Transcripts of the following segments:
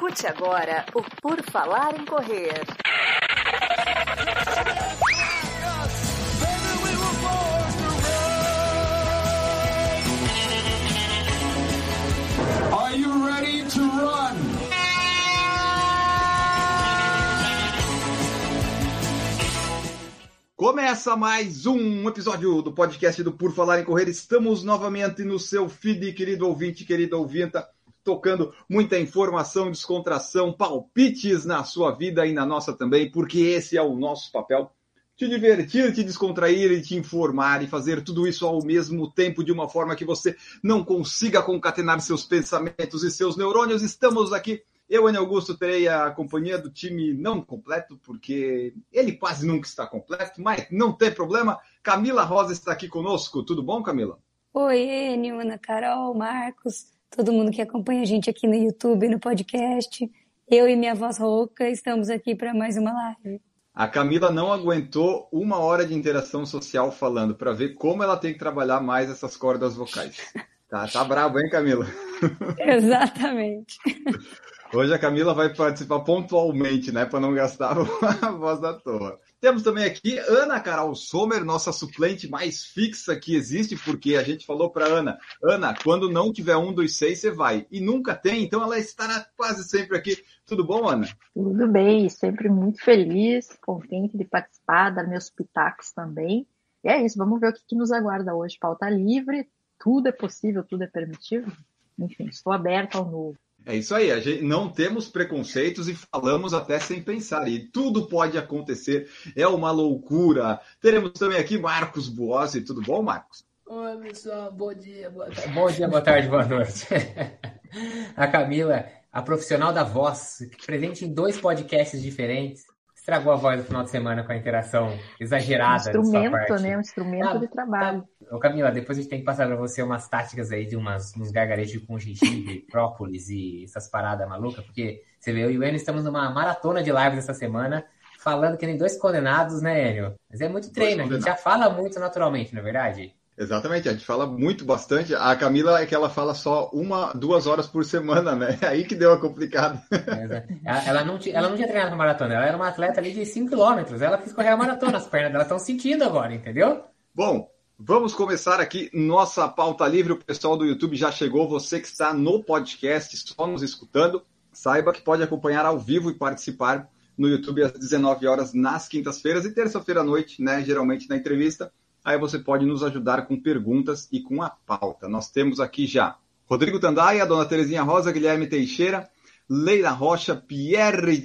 Escute agora o Por Falar em Correr. Are you ready to run? Começa mais um episódio do podcast do Por Falar em Correr. Estamos novamente no seu feed, querido ouvinte, querida ouvinta, tocando muita informação, descontração, palpites na sua vida e na nossa também, porque esse é o nosso papel. Te divertir, te descontrair e te informar e fazer tudo isso ao mesmo tempo de uma forma que você não consiga concatenar seus pensamentos e seus neurônios. Estamos aqui eu, Ana Augusto, terei a companhia do time não completo, porque ele quase nunca está completo, mas não tem problema. Camila Rosa está aqui conosco. Tudo bom, Camila? Oi, Enio, Ana Carol, Marcos, todo mundo que acompanha a gente aqui no YouTube, no podcast. Eu e minha voz rouca estamos aqui para mais uma live. A Camila não aguentou uma hora de interação social falando para ver como ela tem que trabalhar mais essas cordas vocais. Tá, tá brabo, hein, Camila? Exatamente. Hoje a Camila vai participar pontualmente, né, para não gastar a voz da toa. Temos também aqui Ana Carol Sommer, nossa suplente mais fixa que existe, porque a gente falou para Ana, Ana, quando não tiver um dos seis, você vai. E nunca tem, então ela estará quase sempre aqui. Tudo bom, Ana? Tudo bem, sempre muito feliz, contente de participar, dar meus pitacos também. E é isso, vamos ver o que, que nos aguarda hoje. Pauta livre, tudo é possível, tudo é permitido. Enfim, estou aberta ao novo. É isso aí, a gente não temos preconceitos e falamos até sem pensar. E tudo pode acontecer, é uma loucura. Teremos também aqui Marcos Buozzi. Tudo bom, Marcos? Oi, pessoal, bom dia, boa tarde. Bom dia, boa tarde, boa noite. A Camila, a profissional da voz, presente em dois podcasts diferentes, estragou a voz no final de semana com a interação exagerada. Um instrumento, né? Um instrumento ah, de trabalho. Ô Camila, depois a gente tem que passar para você umas táticas aí de umas, uns gargarejos com gengibre, própolis e essas paradas malucas, porque você vê, eu e o Enio estamos numa maratona de lives essa semana, falando que nem dois condenados, né, Enio? Mas é muito treino, a gente já fala muito naturalmente, não é verdade? Exatamente, a gente fala muito bastante. A Camila é que ela fala só uma, duas horas por semana, né? É aí que deu a complicada. Ela, ela, não, ela não tinha treinado maratona, ela era uma atleta ali de 5 km. Ela quis correr a maratona, as pernas dela estão sentindo agora, entendeu? Bom, Vamos começar aqui nossa pauta livre. O pessoal do YouTube já chegou. Você que está no podcast, só nos escutando, saiba que pode acompanhar ao vivo e participar no YouTube às 19 horas nas quintas-feiras e terça-feira à noite, né? Geralmente na entrevista. Aí você pode nos ajudar com perguntas e com a pauta. Nós temos aqui já Rodrigo Tandaia, Dona Terezinha Rosa, Guilherme Teixeira, Leila Rocha, Pierre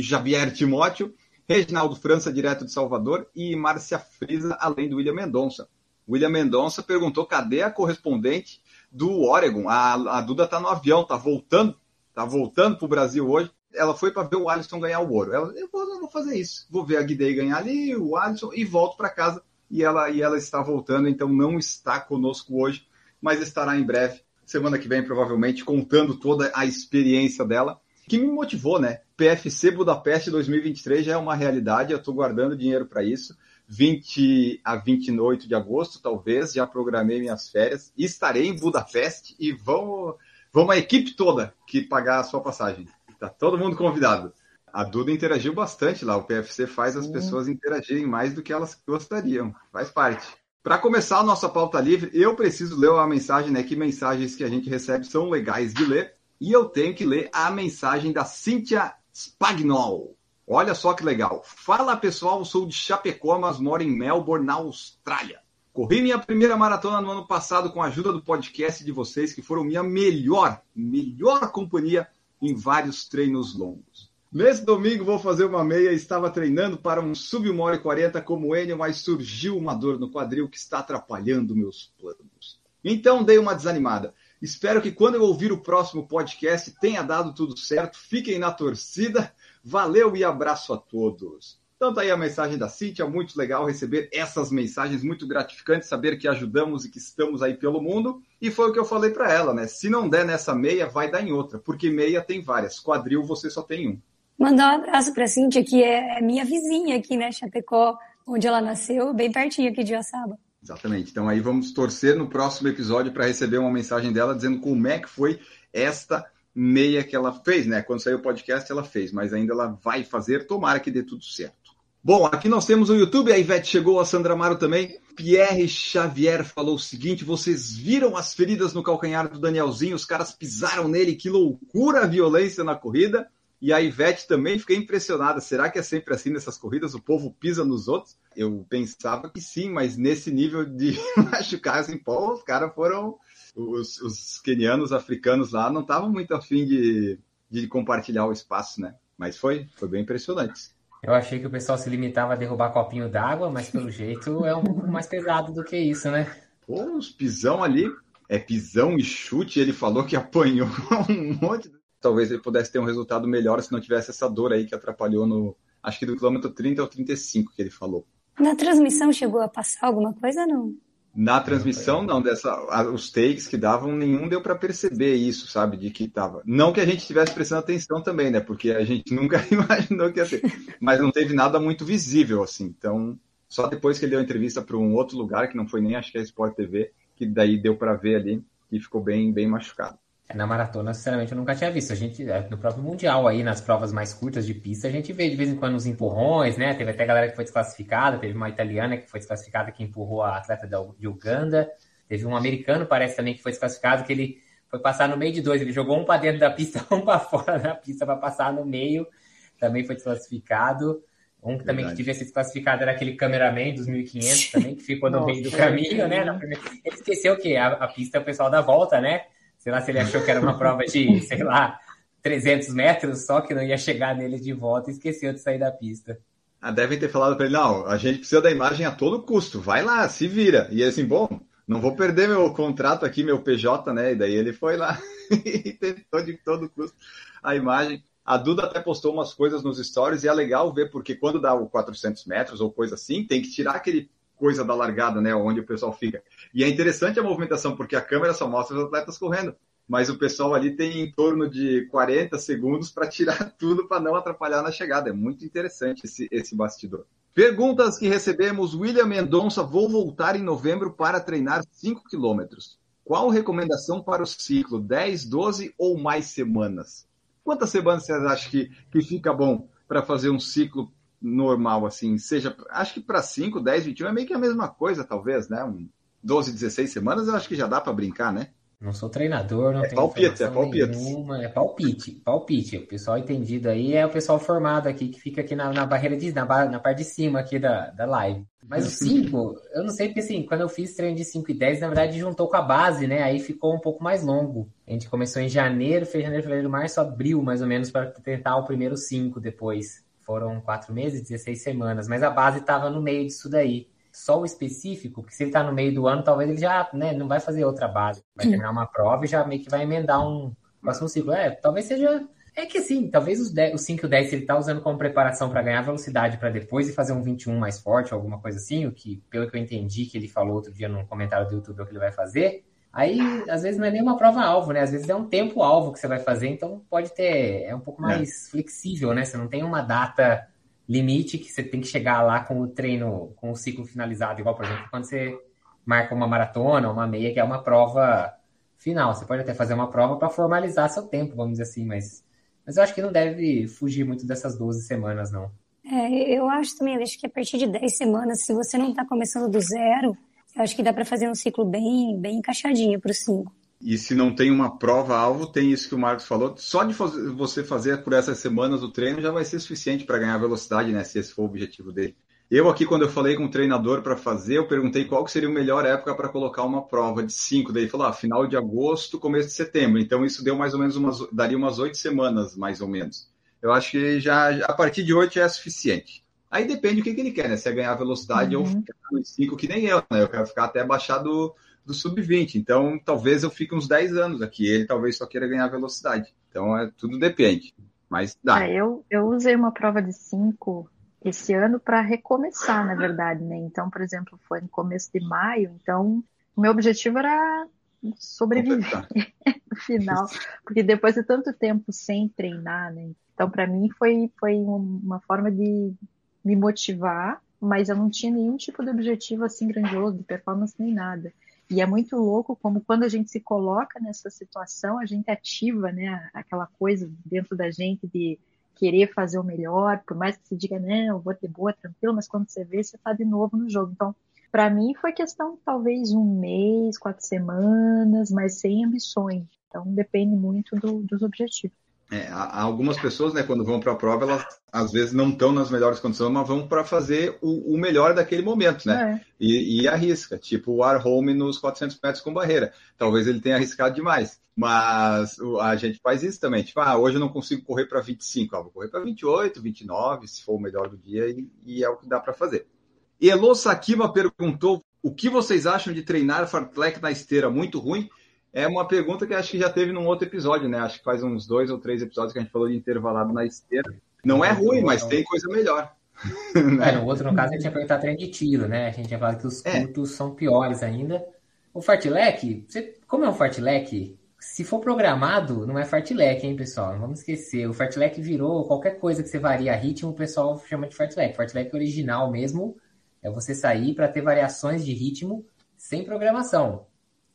Javier Timóteo Reginaldo França, direto de Salvador, e Márcia Frisa, além do William Mendonça. William Mendonça perguntou cadê a correspondente do Oregon. A, a Duda está no avião, está voltando, está voltando para o Brasil hoje. Ela foi para ver o Alisson ganhar o ouro. Ela, eu vou, eu vou fazer isso. Vou ver a Guidei ganhar ali, o Alisson, e volto para casa. E ela, e ela está voltando, então não está conosco hoje, mas estará em breve, semana que vem, provavelmente, contando toda a experiência dela que me motivou, né? PFC Budapeste 2023 já é uma realidade, eu estou guardando dinheiro para isso. 20 a 28 de agosto, talvez, já programei minhas férias. Estarei em Budapeste e vamos, vamos a equipe toda que pagar a sua passagem. Tá todo mundo convidado. A Duda interagiu bastante lá. O PFC faz as pessoas interagirem mais do que elas gostariam. Faz parte. Para começar a nossa pauta livre, eu preciso ler uma mensagem, né? Que mensagens que a gente recebe são legais de ler. E eu tenho que ler a mensagem da Cíntia Spagnol. Olha só que legal. Fala pessoal, sou de Chapecó, mas moro em Melbourne, na Austrália. Corri minha primeira maratona no ano passado com a ajuda do podcast de vocês, que foram minha melhor, melhor companhia em vários treinos longos. Nesse domingo vou fazer uma meia, estava treinando para um sub 1 hora e 40 como Enio, mas surgiu uma dor no quadril que está atrapalhando meus planos. Então dei uma desanimada. Espero que quando eu ouvir o próximo podcast tenha dado tudo certo. Fiquem na torcida. Valeu e abraço a todos. Então tá aí a mensagem da Cintia, muito legal receber essas mensagens, muito gratificante saber que ajudamos e que estamos aí pelo mundo. E foi o que eu falei para ela, né? Se não der nessa meia, vai dar em outra, porque meia tem várias, quadril você só tem um. Mandar um abraço para Cintia, que é minha vizinha aqui, né, Chapecó, onde ela nasceu, bem pertinho aqui de Joaçaba. Exatamente. Então aí vamos torcer no próximo episódio para receber uma mensagem dela dizendo como é que foi esta meia que ela fez, né? Quando saiu o podcast, ela fez, mas ainda ela vai fazer, tomara que dê tudo certo. Bom, aqui nós temos o YouTube, a Ivete chegou, a Sandra Amaro também. Pierre Xavier falou o seguinte: vocês viram as feridas no calcanhar do Danielzinho? Os caras pisaram nele, que loucura a violência na corrida. E a Ivete também fiquei impressionada. Será que é sempre assim nessas corridas? O povo pisa nos outros? Eu pensava que sim, mas nesse nível de machucar assim, pô, os caras foram. Os, os quenianos, africanos lá não estavam muito afim de, de compartilhar o espaço, né? Mas foi, foi bem impressionante. Eu achei que o pessoal se limitava a derrubar copinho d'água, mas pelo jeito é um pouco mais pesado do que isso, né? Pô, os pisão ali, é pisão e chute, ele falou que apanhou um monte. Talvez ele pudesse ter um resultado melhor se não tivesse essa dor aí que atrapalhou no, acho que do quilômetro 30 ao 35 que ele falou. Na transmissão chegou a passar alguma coisa, não? Na transmissão, não, dessa, os takes que davam, nenhum deu para perceber isso, sabe, de que tava. Não que a gente estivesse prestando atenção também, né, porque a gente nunca imaginou que ia ser. Mas não teve nada muito visível, assim. Então, só depois que ele deu entrevista para um outro lugar, que não foi nem, acho que é Sport TV, que daí deu para ver ali, e ficou bem, bem machucado. Na maratona, sinceramente, eu nunca tinha visto. A gente, é, no próprio Mundial, aí, nas provas mais curtas de pista, a gente vê de vez em quando uns empurrões, né? Teve até galera que foi desclassificada, teve uma italiana que foi desclassificada que empurrou a atleta de Uganda. Teve um americano, parece também, que foi desclassificado, que ele foi passar no meio de dois. Ele jogou um para dentro da pista, um para fora da pista para passar no meio. Também foi desclassificado. Um que também que devia ser desclassificado era aquele cameraman dos 1500 também, que ficou no meio do caminho, né? Ele esqueceu que a, a pista é o pessoal da volta, né? Sei lá se ele achou que era uma prova de, sei lá, 300 metros, só que não ia chegar nele de volta e esqueceu de sair da pista. Ah, devem ter falado para ele, não, a gente precisa da imagem a todo custo, vai lá, se vira. E assim, bom, não vou perder meu contrato aqui, meu PJ, né? E daí ele foi lá e tentou de todo custo a imagem. A Duda até postou umas coisas nos stories e é legal ver, porque quando dá o 400 metros ou coisa assim, tem que tirar aquele coisa da largada, né? Onde o pessoal fica. E é interessante a movimentação, porque a câmera só mostra os atletas correndo. Mas o pessoal ali tem em torno de 40 segundos para tirar tudo para não atrapalhar na chegada. É muito interessante esse, esse bastidor. Perguntas que recebemos. William Mendonça, vou voltar em novembro para treinar 5 quilômetros. Qual recomendação para o ciclo? 10, 12 ou mais semanas? Quantas semanas você acha que, que fica bom para fazer um ciclo normal, assim, seja, acho que para 5, 10, 21 é meio que a mesma coisa, talvez, né? Um 12, 16 semanas eu acho que já dá para brincar, né? Não sou treinador, não é tenho palpite, é palpite. nenhuma, é palpite, palpite. O pessoal entendido aí é o pessoal formado aqui, que fica aqui na, na barreira de, na, na parte de cima aqui da, da live. Mas o 5, eu não sei, porque assim, quando eu fiz treino de 5 e 10, na verdade juntou com a base, né? Aí ficou um pouco mais longo. A gente começou em janeiro, fez janeiro, fevereiro, março, abril, mais ou menos, para tentar o primeiro 5 depois foram quatro meses, 16 semanas, mas a base estava no meio disso daí. Só o específico, que se ele está no meio do ano, talvez ele já né, não vai fazer outra base. Vai terminar uma prova e já meio que vai emendar um próximo ciclo. É, talvez seja. É que sim, talvez os, 10, os 5 e o 10, se ele está usando como preparação para ganhar velocidade para depois e fazer um 21 mais forte, ou alguma coisa assim, o que, pelo que eu entendi que ele falou outro dia no comentário do YouTube, é o que ele vai fazer, Aí, às vezes, não é nem uma prova-alvo, né? Às vezes é um tempo-alvo que você vai fazer, então pode ter. É um pouco mais é. flexível, né? Você não tem uma data limite que você tem que chegar lá com o treino, com o ciclo finalizado, igual, por exemplo, quando você marca uma maratona, uma meia, que é uma prova final. Você pode até fazer uma prova para formalizar seu tempo, vamos dizer assim, mas, mas eu acho que não deve fugir muito dessas 12 semanas, não. É, eu acho também, acho que a partir de 10 semanas, se você não está começando do zero, eu acho que dá para fazer um ciclo bem, bem encaixadinho para o 5. E se não tem uma prova-alvo, tem isso que o Marcos falou. Só de você fazer por essas semanas o treino já vai ser suficiente para ganhar velocidade, né? Se esse for o objetivo dele. Eu aqui, quando eu falei com o treinador para fazer, eu perguntei qual seria a melhor época para colocar uma prova de 5. Daí ele falou, ah, final de agosto, começo de setembro. Então isso deu mais ou menos umas, daria umas oito semanas, mais ou menos. Eu acho que já a partir de oito é suficiente. Aí depende do que, que ele quer, né? Se é ganhar velocidade uhum. ou ficar nos 5, que nem eu, né? Eu quero ficar até abaixar do, do sub-20. Então, talvez eu fique uns 10 anos aqui. Ele talvez só queira ganhar velocidade. Então, é, tudo depende. Mas dá. É, eu, eu usei uma prova de 5 esse ano para recomeçar, na verdade, né? Então, por exemplo, foi no começo de maio. Então, o meu objetivo era sobreviver no final, porque depois de tanto tempo sem treinar, né? Então, para mim, foi, foi uma forma de me motivar, mas eu não tinha nenhum tipo de objetivo assim grandioso, de performance nem nada. E é muito louco como quando a gente se coloca nessa situação, a gente ativa, né, aquela coisa dentro da gente de querer fazer o melhor, por mais que se diga, não, vou ter boa, tranquilo, mas quando você vê, você está de novo no jogo. Então, para mim foi questão talvez um mês, quatro semanas, mas sem ambições. Então depende muito do, dos objetivos. É, algumas pessoas, né, quando vão para a prova, elas às vezes não estão nas melhores condições, mas vão para fazer o, o, melhor daquele momento, né? É. E, e, arrisca, tipo o Ar Home nos 400 metros com barreira. Talvez ele tenha arriscado demais, mas a gente faz isso também. Tipo, ah, hoje eu não consigo correr para 25, ah, vou correr para 28, 29, se for o melhor do dia, e, e é o que dá para fazer. Elo Sakima perguntou o que vocês acham de treinar fartlek na esteira muito ruim é uma pergunta que acho que já teve num outro episódio, né? Acho que faz uns dois ou três episódios que a gente falou de intervalado na esteira. Não é ruim, mas tem coisa melhor. É, no outro, no caso, a gente ia perguntar treino de tiro, né? A gente ia falar que os é. curtos são piores ainda. O fartlek, você, como é um fartlek, se for programado, não é fartlek, hein, pessoal? Não vamos esquecer. O fartlek virou qualquer coisa que você varia ritmo, o pessoal chama de fartlek. Fartlek original mesmo é você sair para ter variações de ritmo sem programação.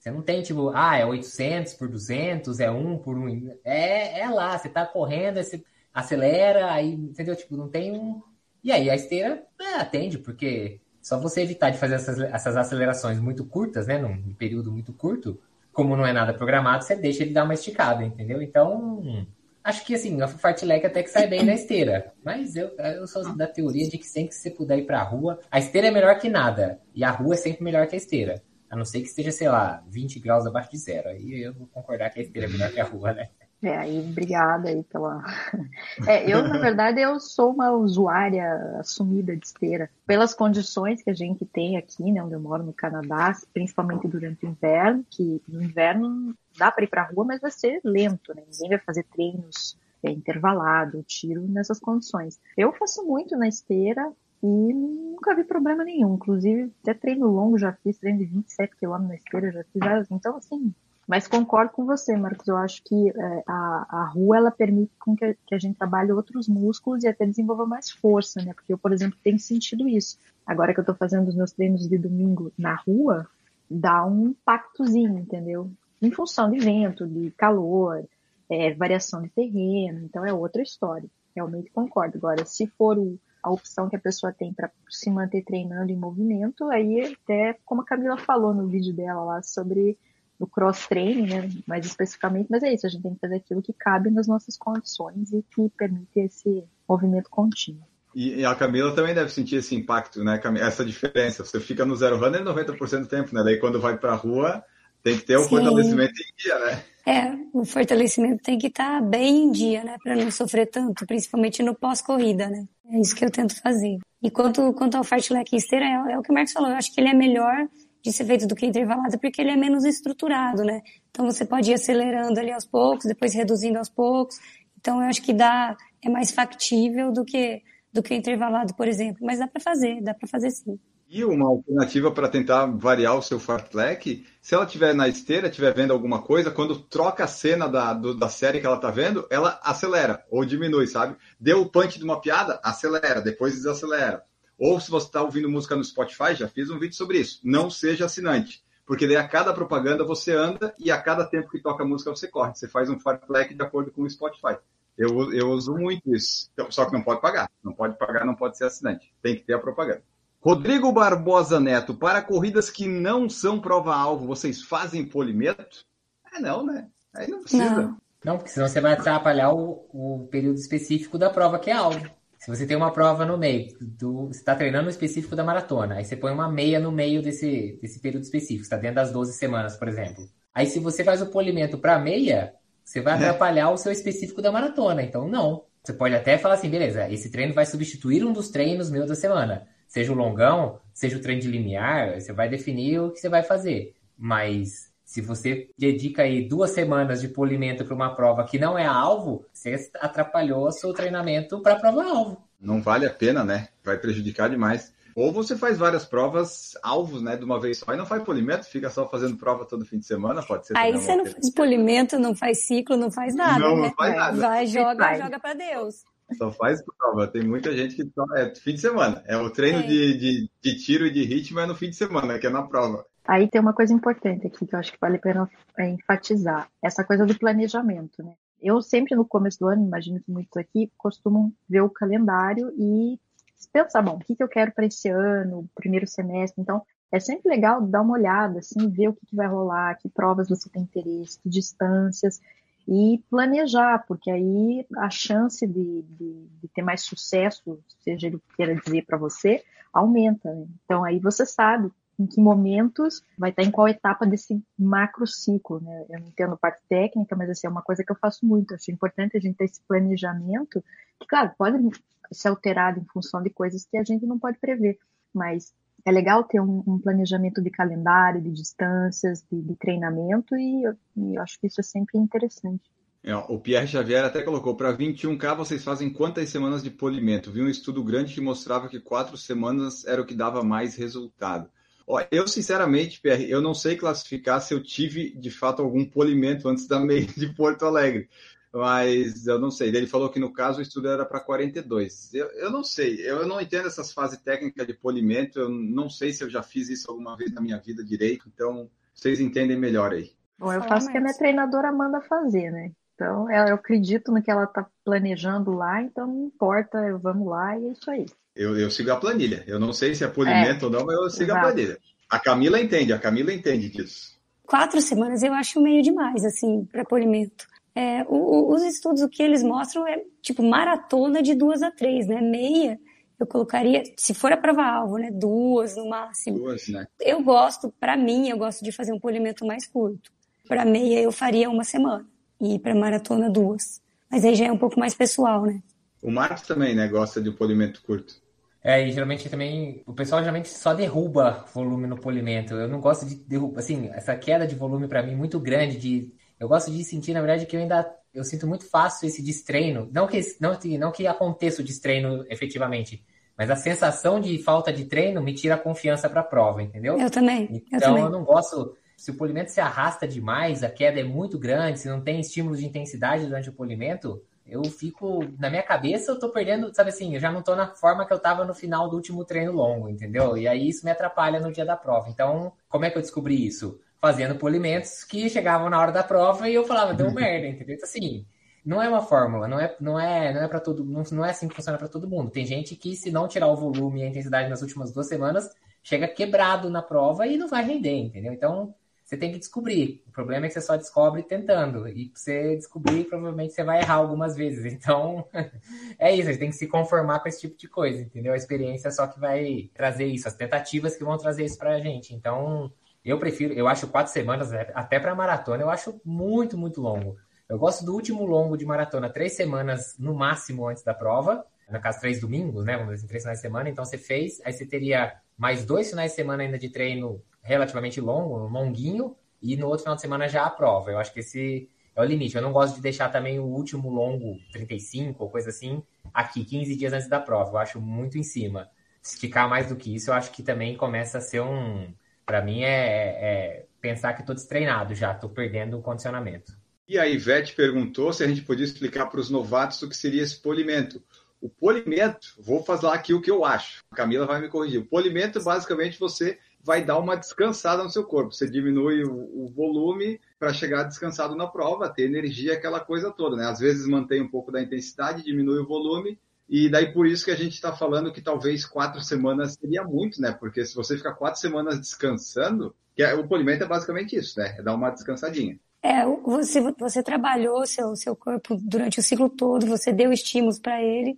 Você não tem tipo, ah, é 800 por 200, é 1 por 1. É, é lá, você tá correndo, você acelera, aí, entendeu? Tipo, não tem um. E aí a esteira é, atende, porque só você evitar de fazer essas, essas acelerações muito curtas, né, num período muito curto, como não é nada programado, você deixa ele dar uma esticada, entendeu? Então, acho que assim, a fartlek até que sai bem na esteira. Mas eu, eu sou da teoria de que sempre que você puder ir pra rua, a esteira é melhor que nada. E a rua é sempre melhor que a esteira. A não ser que esteja, sei lá, 20 graus abaixo de zero. Aí eu vou concordar que a esteira é melhor que a rua, né? É, aí obrigada aí pela. É, eu, na verdade, eu sou uma usuária assumida de esteira. Pelas condições que a gente tem aqui, né, onde eu moro no Canadá, principalmente durante o inverno, que no inverno dá para ir para a rua, mas vai ser lento, né? Ninguém vai fazer treinos é, intervalado, tiro nessas condições. Eu faço muito na esteira, e nunca vi problema nenhum. Inclusive, até treino longo já fiz, treino de 27 km na esteira, já fiz várias. Então, assim, mas concordo com você, Marcos. Eu acho que é, a, a rua ela permite com que, que, a gente trabalhe outros músculos e até desenvolva mais força, né? Porque eu, por exemplo, tenho sentido isso. Agora que eu estou fazendo os meus treinos de domingo na rua, dá um impactozinho, entendeu? Em função de vento, de calor, é, variação de terreno. Então é outra história. Realmente concordo. Agora, se for o, a opção que a pessoa tem para se manter treinando em movimento, aí até como a Camila falou no vídeo dela lá sobre o cross training, né, mais especificamente, mas é isso, a gente tem que fazer aquilo que cabe nas nossas condições e que permite esse movimento contínuo. E, a Camila também deve sentir esse impacto, né, essa diferença. Você fica no zero runner 90% do tempo, né? Daí quando vai para a rua, tem que ter o um fortalecimento em dia, né? É, o fortalecimento tem que estar tá bem em dia, né? Para não sofrer tanto, principalmente no pós-corrida, né? É isso que eu tento fazer. E quanto, quanto ao fartlek esteira, é, é, o que o Marcos falou. Eu acho que ele é melhor de ser feito do que intervalado, porque ele é menos estruturado, né? Então você pode ir acelerando ali aos poucos, depois reduzindo aos poucos. Então eu acho que dá, é mais factível do que, do que intervalado, por exemplo. Mas dá para fazer, dá para fazer sim. E uma alternativa para tentar variar o seu fartlek, se ela estiver na esteira, estiver vendo alguma coisa, quando troca a cena da, do, da série que ela está vendo, ela acelera ou diminui, sabe? Deu o punch de uma piada, acelera, depois desacelera. Ou se você está ouvindo música no Spotify, já fiz um vídeo sobre isso. Não seja assinante. Porque daí a cada propaganda você anda e a cada tempo que toca música você corre. Você faz um fartlek de acordo com o Spotify. Eu, eu uso muito isso. Só que não pode pagar. Não pode pagar, não pode ser assinante. Tem que ter a propaganda. Rodrigo Barbosa Neto, para corridas que não são prova-alvo, vocês fazem polimento? É não, né? Aí não precisa. Não, não porque senão você vai atrapalhar o, o período específico da prova que é alvo. Se você tem uma prova no meio, do, você está treinando no específico da maratona, aí você põe uma meia no meio desse, desse período específico, está dentro das 12 semanas, por exemplo. Aí se você faz o polimento para meia, você vai é. atrapalhar o seu específico da maratona. Então, não. Você pode até falar assim, beleza, esse treino vai substituir um dos treinos meus da semana seja o longão, seja o trem de limiar, você vai definir o que você vai fazer. Mas se você dedica aí duas semanas de polimento para uma prova que não é alvo, você atrapalhou o seu treinamento para a prova alvo. Não vale a pena, né? Vai prejudicar demais. Ou você faz várias provas alvos, né, de uma vez só e não faz polimento, fica só fazendo prova todo fim de semana, pode ser. Aí você não faz polimento, não faz ciclo, não faz nada. Não, né? não faz nada. Vai, joga, joga para Deus. Só faz prova. Tem muita gente que só é fim de semana. É o treino é. De, de, de, tiro e de ritmo é no fim de semana, que é na prova. Aí tem uma coisa importante aqui que eu acho que vale a pena é, enfatizar, essa coisa do planejamento, né? Eu sempre no começo do ano, imagino que muitos aqui costumam ver o calendário e pensar, bom, o que, que eu quero para esse ano, primeiro semestre. Então, é sempre legal dar uma olhada, assim, ver o que, que vai rolar, que provas você tem interesse, que distâncias, e planejar, porque aí a chance de, de, de ter mais sucesso, seja ele queira dizer para você, aumenta. Né? Então aí você sabe em que momentos vai estar em qual etapa desse macro ciclo, né? Eu não entendo parte técnica, mas assim, é uma coisa que eu faço muito. Acho importante a gente ter esse planejamento, que, claro, pode ser alterado em função de coisas que a gente não pode prever, mas é legal ter um, um planejamento de calendário, de distâncias, de, de treinamento, e eu, e eu, acho que isso é sempre interessante. É, o Pierre Xavier até colocou, para 21K vocês fazem quantas semanas de polimento? Vi um estudo grande que mostrava que quatro semanas era o que dava mais resultado. Eu, sinceramente, Pierre, eu não sei classificar se eu tive, de fato, algum polimento antes da meia de Porto Alegre. Mas eu não sei. Ele falou que no caso o estudo era para 42. Eu, eu não sei. Eu não entendo essas fases técnicas de polimento. Eu não sei se eu já fiz isso alguma vez na minha vida direito. Então, vocês entendem melhor aí. Bom, eu faço o que a minha treinadora manda fazer, né? Então, eu acredito no que ela está planejando lá, então não importa, vamos lá e é isso aí. Eu, eu sigo a planilha. Eu não sei se é polimento é, ou não, mas eu sigo exato. a planilha. A Camila entende, a Camila entende disso. Quatro semanas eu acho meio demais, assim, para polimento. É, o, os estudos, o que eles mostram é, tipo, maratona de duas a três, né? Meia, eu colocaria, se for a prova-alvo, né? Duas no máximo. Duas, né? Eu gosto, para mim, eu gosto de fazer um polimento mais curto. Para meia, eu faria uma semana. E para maratona, duas. Mas aí já é um pouco mais pessoal, né? O Marcos também, né? Gosta de um polimento curto. É, e geralmente também, o pessoal geralmente só derruba volume no polimento. Eu não gosto de derrubar, assim, essa queda de volume para mim é muito grande, de eu gosto de sentir, na verdade, que eu ainda eu sinto muito fácil esse destreino, não que não, não que aconteça o destreino efetivamente, mas a sensação de falta de treino me tira a confiança para a prova, entendeu? Eu também. Então eu, também. eu não gosto se o polimento se arrasta demais, a queda é muito grande, se não tem estímulo de intensidade durante o polimento, eu fico, na minha cabeça, eu tô perdendo, sabe assim, eu já não tô na forma que eu tava no final do último treino longo, entendeu? E aí isso me atrapalha no dia da prova. Então, como é que eu descobri isso? Fazendo polimentos que chegavam na hora da prova e eu falava, deu merda, entendeu? Então, assim, não é uma fórmula, não é, não é, não é para todo, não, não é assim que funciona para todo mundo. Tem gente que se não tirar o volume e a intensidade nas últimas duas semanas, chega quebrado na prova e não vai render, entendeu? Então, você tem que descobrir. O problema é que você só descobre tentando. E pra você descobrir, provavelmente você vai errar algumas vezes. Então, é isso. A gente tem que se conformar com esse tipo de coisa, entendeu? A experiência só que vai trazer isso. As tentativas que vão trazer isso pra gente. Então, eu prefiro, eu acho quatro semanas, né, até para maratona, eu acho muito, muito longo. Eu gosto do último longo de maratona, três semanas no máximo antes da prova. No caso, três domingos, né? Vamos dizer assim, três finais de semana. Então, você fez, aí você teria mais dois finais de semana ainda de treino relativamente longo, longuinho, e no outro final de semana já a prova. Eu acho que esse é o limite. Eu não gosto de deixar também o último longo, 35 ou coisa assim, aqui, 15 dias antes da prova. Eu acho muito em cima. Se ficar mais do que isso, eu acho que também começa a ser um. Para mim, é, é, pensar que estou destreinado já, estou perdendo o condicionamento. E a Ivete perguntou se a gente podia explicar para os novatos o que seria esse polimento. O polimento, vou fazer aqui o que eu acho. A Camila vai me corrigir. O polimento, basicamente, você vai dar uma descansada no seu corpo. Você diminui o, o volume para chegar descansado na prova, ter energia, aquela coisa toda, né? Às vezes mantém um pouco da intensidade, diminui o volume, e daí por isso que a gente está falando que talvez quatro semanas seria muito, né? Porque se você ficar quatro semanas descansando, que é, o polimento é basicamente isso, né? É dar uma descansadinha. É, você, você trabalhou seu, seu corpo durante o ciclo todo, você deu estímulos para ele,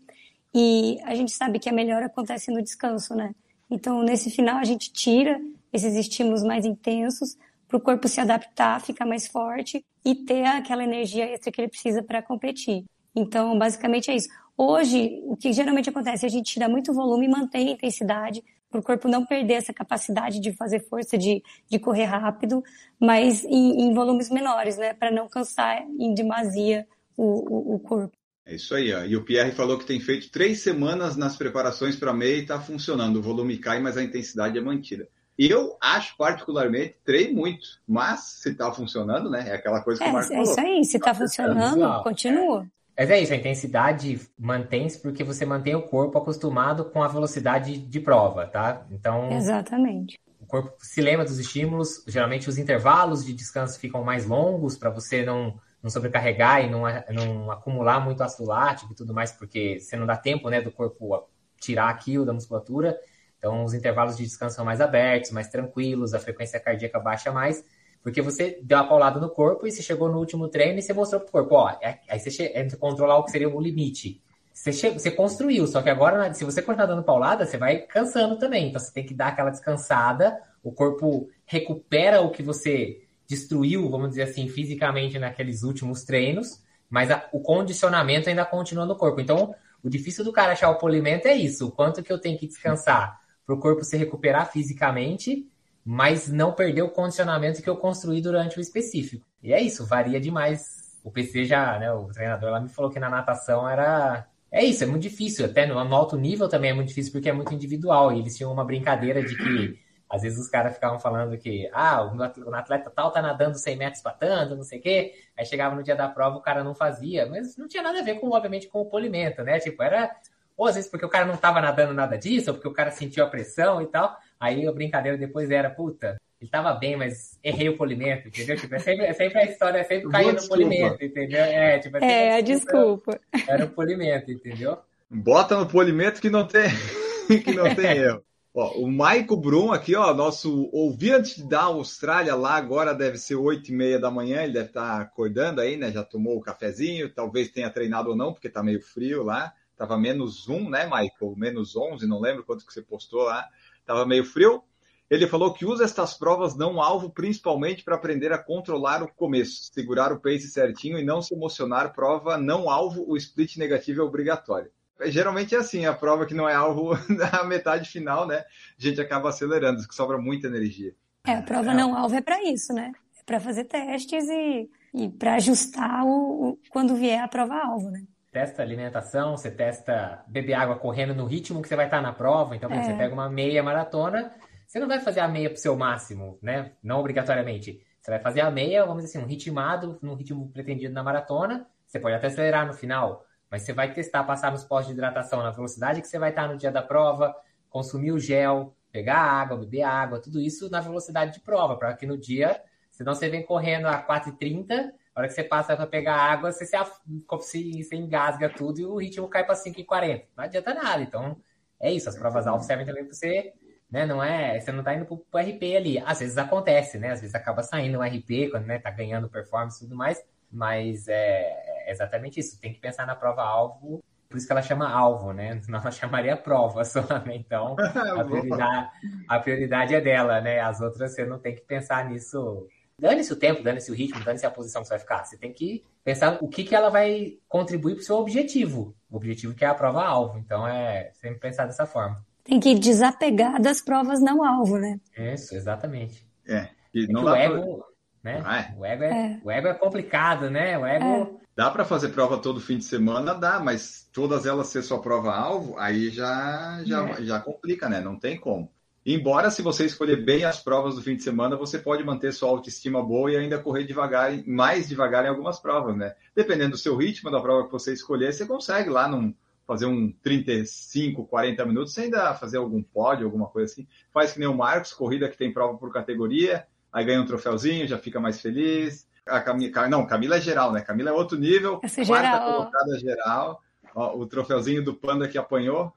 e a gente sabe que a melhora acontece no descanso, né? Então, nesse final, a gente tira esses estímulos mais intensos para o corpo se adaptar, ficar mais forte e ter aquela energia extra que ele precisa para competir. Então, basicamente é isso. Hoje, o que geralmente acontece, a gente tira muito volume e mantém a intensidade para o corpo não perder essa capacidade de fazer força, de, de correr rápido, mas em, em volumes menores, né? Para não cansar em demasia o, o, o corpo. É isso aí, ó. E o Pierre falou que tem feito três semanas nas preparações para meia e está funcionando. O volume cai, mas a intensidade é mantida. Eu acho, particularmente, treinei muito. Mas, se está funcionando, né? É aquela coisa que é, o Marco é falou. É isso aí. Se está funcionando, continua. Mas é isso, a intensidade mantém-se porque você mantém o corpo acostumado com a velocidade de prova, tá? Então. Exatamente. corpo se lembra dos estímulos. Geralmente os intervalos de descanso ficam mais longos para você não, não sobrecarregar e não, não acumular muito ácido lático e tudo mais, porque você não dá tempo né, do corpo tirar aquilo da musculatura. Então, os intervalos de descanso são mais abertos, mais tranquilos, a frequência cardíaca baixa mais, porque você deu uma paulada no corpo e você chegou no último treino e você mostrou pro corpo, ó, é, aí você entra controlar o que seria o limite. Você, chegou, você construiu, só que agora, se você continuar dando paulada, você vai cansando também. Então, você tem que dar aquela descansada, o corpo recupera o que você destruiu, vamos dizer assim, fisicamente naqueles últimos treinos, mas a, o condicionamento ainda continua no corpo. Então, o difícil do cara achar o polimento é isso, o quanto que eu tenho que descansar para o corpo se recuperar fisicamente, mas não perder o condicionamento que eu construí durante o específico. E é isso, varia demais. O PC já, né, o treinador lá me falou que na natação era. É isso, é muito difícil. Até no, no alto nível também é muito difícil porque é muito individual. E eles tinham uma brincadeira de que às vezes os caras ficavam falando que, ah, o atleta tal tá nadando 100 metros para tanto, não sei o quê. Aí chegava no dia da prova, o cara não fazia. Mas não tinha nada a ver com, obviamente, com o polimento, né? Tipo, era ou às vezes porque o cara não estava nadando nada disso, ou porque o cara sentiu a pressão e tal. Aí a brincadeira depois era, puta, ele estava bem, mas errei o polimento, entendeu? Tipo, é sempre, é sempre a história, é sempre cair no polimento, entendeu? É, tipo, é, é desculpa. Era o polimento, entendeu? Bota no polimento que não tem, que não tem erro. Ó, o Maico Brum aqui, ó, nosso ouvinte da Austrália lá, agora deve ser 8 e meia da manhã, ele deve estar tá acordando aí, né? Já tomou o cafezinho, talvez tenha treinado ou não, porque tá meio frio lá. Tava menos um, né, Michael? Menos 11, não lembro quanto que você postou lá. Tava meio frio. Ele falou que usa estas provas não alvo principalmente para aprender a controlar o começo, segurar o pace certinho e não se emocionar. Prova não alvo, o split negativo é obrigatório. Geralmente é assim, a prova que não é alvo na metade final, né? A gente acaba acelerando, que sobra muita energia. É, a prova é. não alvo é para isso, né? É para fazer testes e, e para ajustar o, o, quando vier a prova alvo, né? Testa alimentação, você testa beber água correndo no ritmo que você vai estar na prova. Então, é. você pega uma meia maratona, você não vai fazer a meia para o seu máximo, né? Não obrigatoriamente. Você vai fazer a meia, vamos dizer assim, um ritmado, no ritmo pretendido na maratona. Você pode até acelerar no final, mas você vai testar passar nos postos de hidratação na velocidade que você vai estar no dia da prova, consumir o gel, pegar água, beber água, tudo isso na velocidade de prova, para que no dia, senão você vem correndo a 4h30 a hora que você passa para pegar água, você se, engasga tudo e o ritmo cai para 5,40. Não adianta nada. Então, é isso. As provas altas servem também para você, né? Não é. Você não está indo para o RP ali. Às vezes acontece, né? Às vezes acaba saindo um RP quando né, tá ganhando performance e tudo mais. Mas é, é exatamente isso. Tem que pensar na prova alvo. Por isso que ela chama alvo, né? Senão ela chamaria prova só, né? Então, a prioridade, a prioridade é dela, né? As outras você não tem que pensar nisso Dane-se o tempo, dane-se o ritmo, dane-se a posição que você vai ficar. Você tem que pensar o que, que ela vai contribuir para o seu objetivo. O objetivo que é a prova-alvo. Então, é sempre pensar dessa forma. Tem que desapegar das provas não-alvo, né? Isso, exatamente. É. E é não o ego, pra... né? Ah, é. O, ego é, é. o ego é complicado, né? O ego... É. Dá para fazer prova todo fim de semana? Dá, mas todas elas ser sua prova-alvo, aí já, já, é. já complica, né? Não tem como. Embora, se você escolher bem as provas do fim de semana, você pode manter sua autoestima boa e ainda correr devagar, mais devagar em algumas provas, né? Dependendo do seu ritmo da prova que você escolher, você consegue lá num, fazer um 35, 40 minutos, sem ainda fazer algum pódio, alguma coisa assim. Faz que nem o Marcos, corrida que tem prova por categoria, aí ganha um troféuzinho, já fica mais feliz. A Camila, não, Camila é geral, né? Camila é outro nível, Essa quarta geral. colocada geral. Ó, o troféuzinho do panda que apanhou.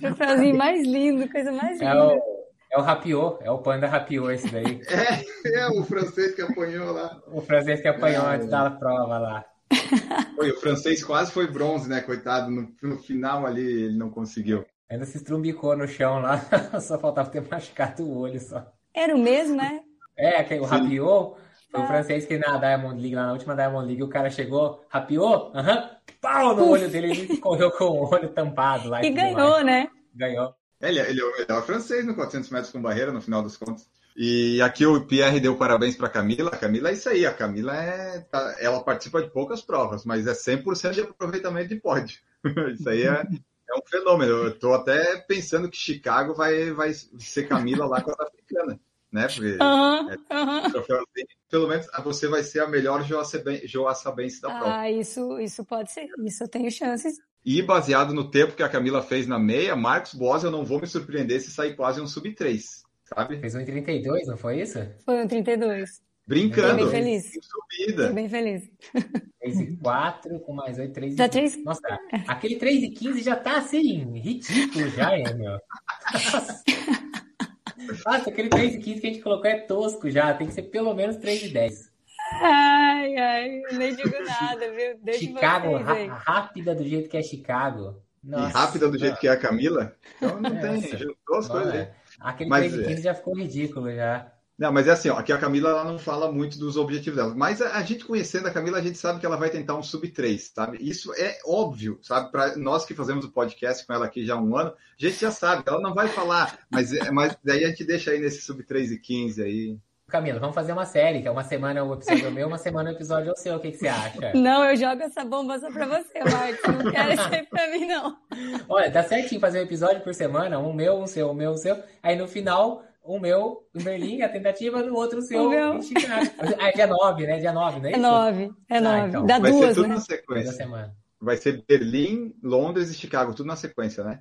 Troféuzinho mais lindo, coisa mais linda. É o, é o Rapiot, é o panda Rapiot esse daí. É, é o francês que apanhou lá. O francês que apanhou é, antes da prova lá. Foi, o francês quase foi bronze, né? Coitado, no, no final ali ele não conseguiu. Ainda se estrumbicou no chão lá, só faltava ter machucado o olho só. Era o mesmo, né? É, o Rapiot, foi o ah. francês que na Diamond League, lá na última Diamond League, o cara chegou, Rapiot, aham, uh -huh, pau no Uf. olho dele, ele correu com o olho tampado lá. E, e ganhou, mais. né? Ganhou. Ele, ele, ele é o francês no 400 metros com barreira, no final das contas. E aqui o Pierre deu parabéns para Camila. A Camila é isso aí. A Camila é, tá, ela participa de poucas provas, mas é 100% de aproveitamento de pódio. isso aí é, é um fenômeno. Eu estou até pensando que Chicago vai, vai ser Camila lá com a africana né? Porque uhum, uhum. pelo menos você vai ser a melhor joaçabense da prova. Ah, isso, isso pode ser. Isso eu tenho chances. E baseado no tempo que a Camila fez na meia, Marcos Boas, eu não vou me surpreender se sair quase um sub 3. sabe? Fez 1,32, não foi isso? Foi um 32. Brincando. Bem feliz. Subida. Bem feliz. 3 e 4 com mais 8, 3 e 15. três- Nossa, aquele 3 e 15 já tá assim, ridículo já, Enio. Nossa. Nossa, aquele 3 e 15 que a gente colocou é tosco já. Tem que ser pelo menos 3 e 10. Ai, ai, eu nem digo nada, viu? Deixa Chicago, vocês rápida do jeito que é Chicago. E Nossa, rápida do jeito que é a Camila. Então não tem, Nossa. juntou as coisas aí. Olha, Aquele Mas, 3 e é. 15 já ficou ridículo já. Não, mas é assim, ó, aqui a Camila ela não fala muito dos objetivos dela. Mas a, a gente conhecendo a Camila, a gente sabe que ela vai tentar um sub 3, sabe? Isso é óbvio, sabe? Para nós que fazemos o podcast com ela aqui já há um ano, a gente já sabe, ela não vai falar, mas, é- mas daí a gente deixa aí nesse sub 3 e 15 aí. Camila, vamos fazer uma série, que é uma semana o episódio meu, uma semana o episódio é o seu. O que, que você acha? Não, eu jogo essa bomba só pra você, Marcos. Não quero isso aí pra mim, não. Olha, tá certinho fazer um episódio por semana, um meu, um seu, um meu, um seu. Aí no final, um meu em Berlim, a tentativa, no outro o seu O meu. em Chicago. Ah, é dia 9, né? Dia 9, não é É isso? nove, é Ah, nove. então. Dá Vai ser duas, tudo né? na Da sequência. semana. Vai ser Berlim, Londres e Chicago, tudo na sequência, né?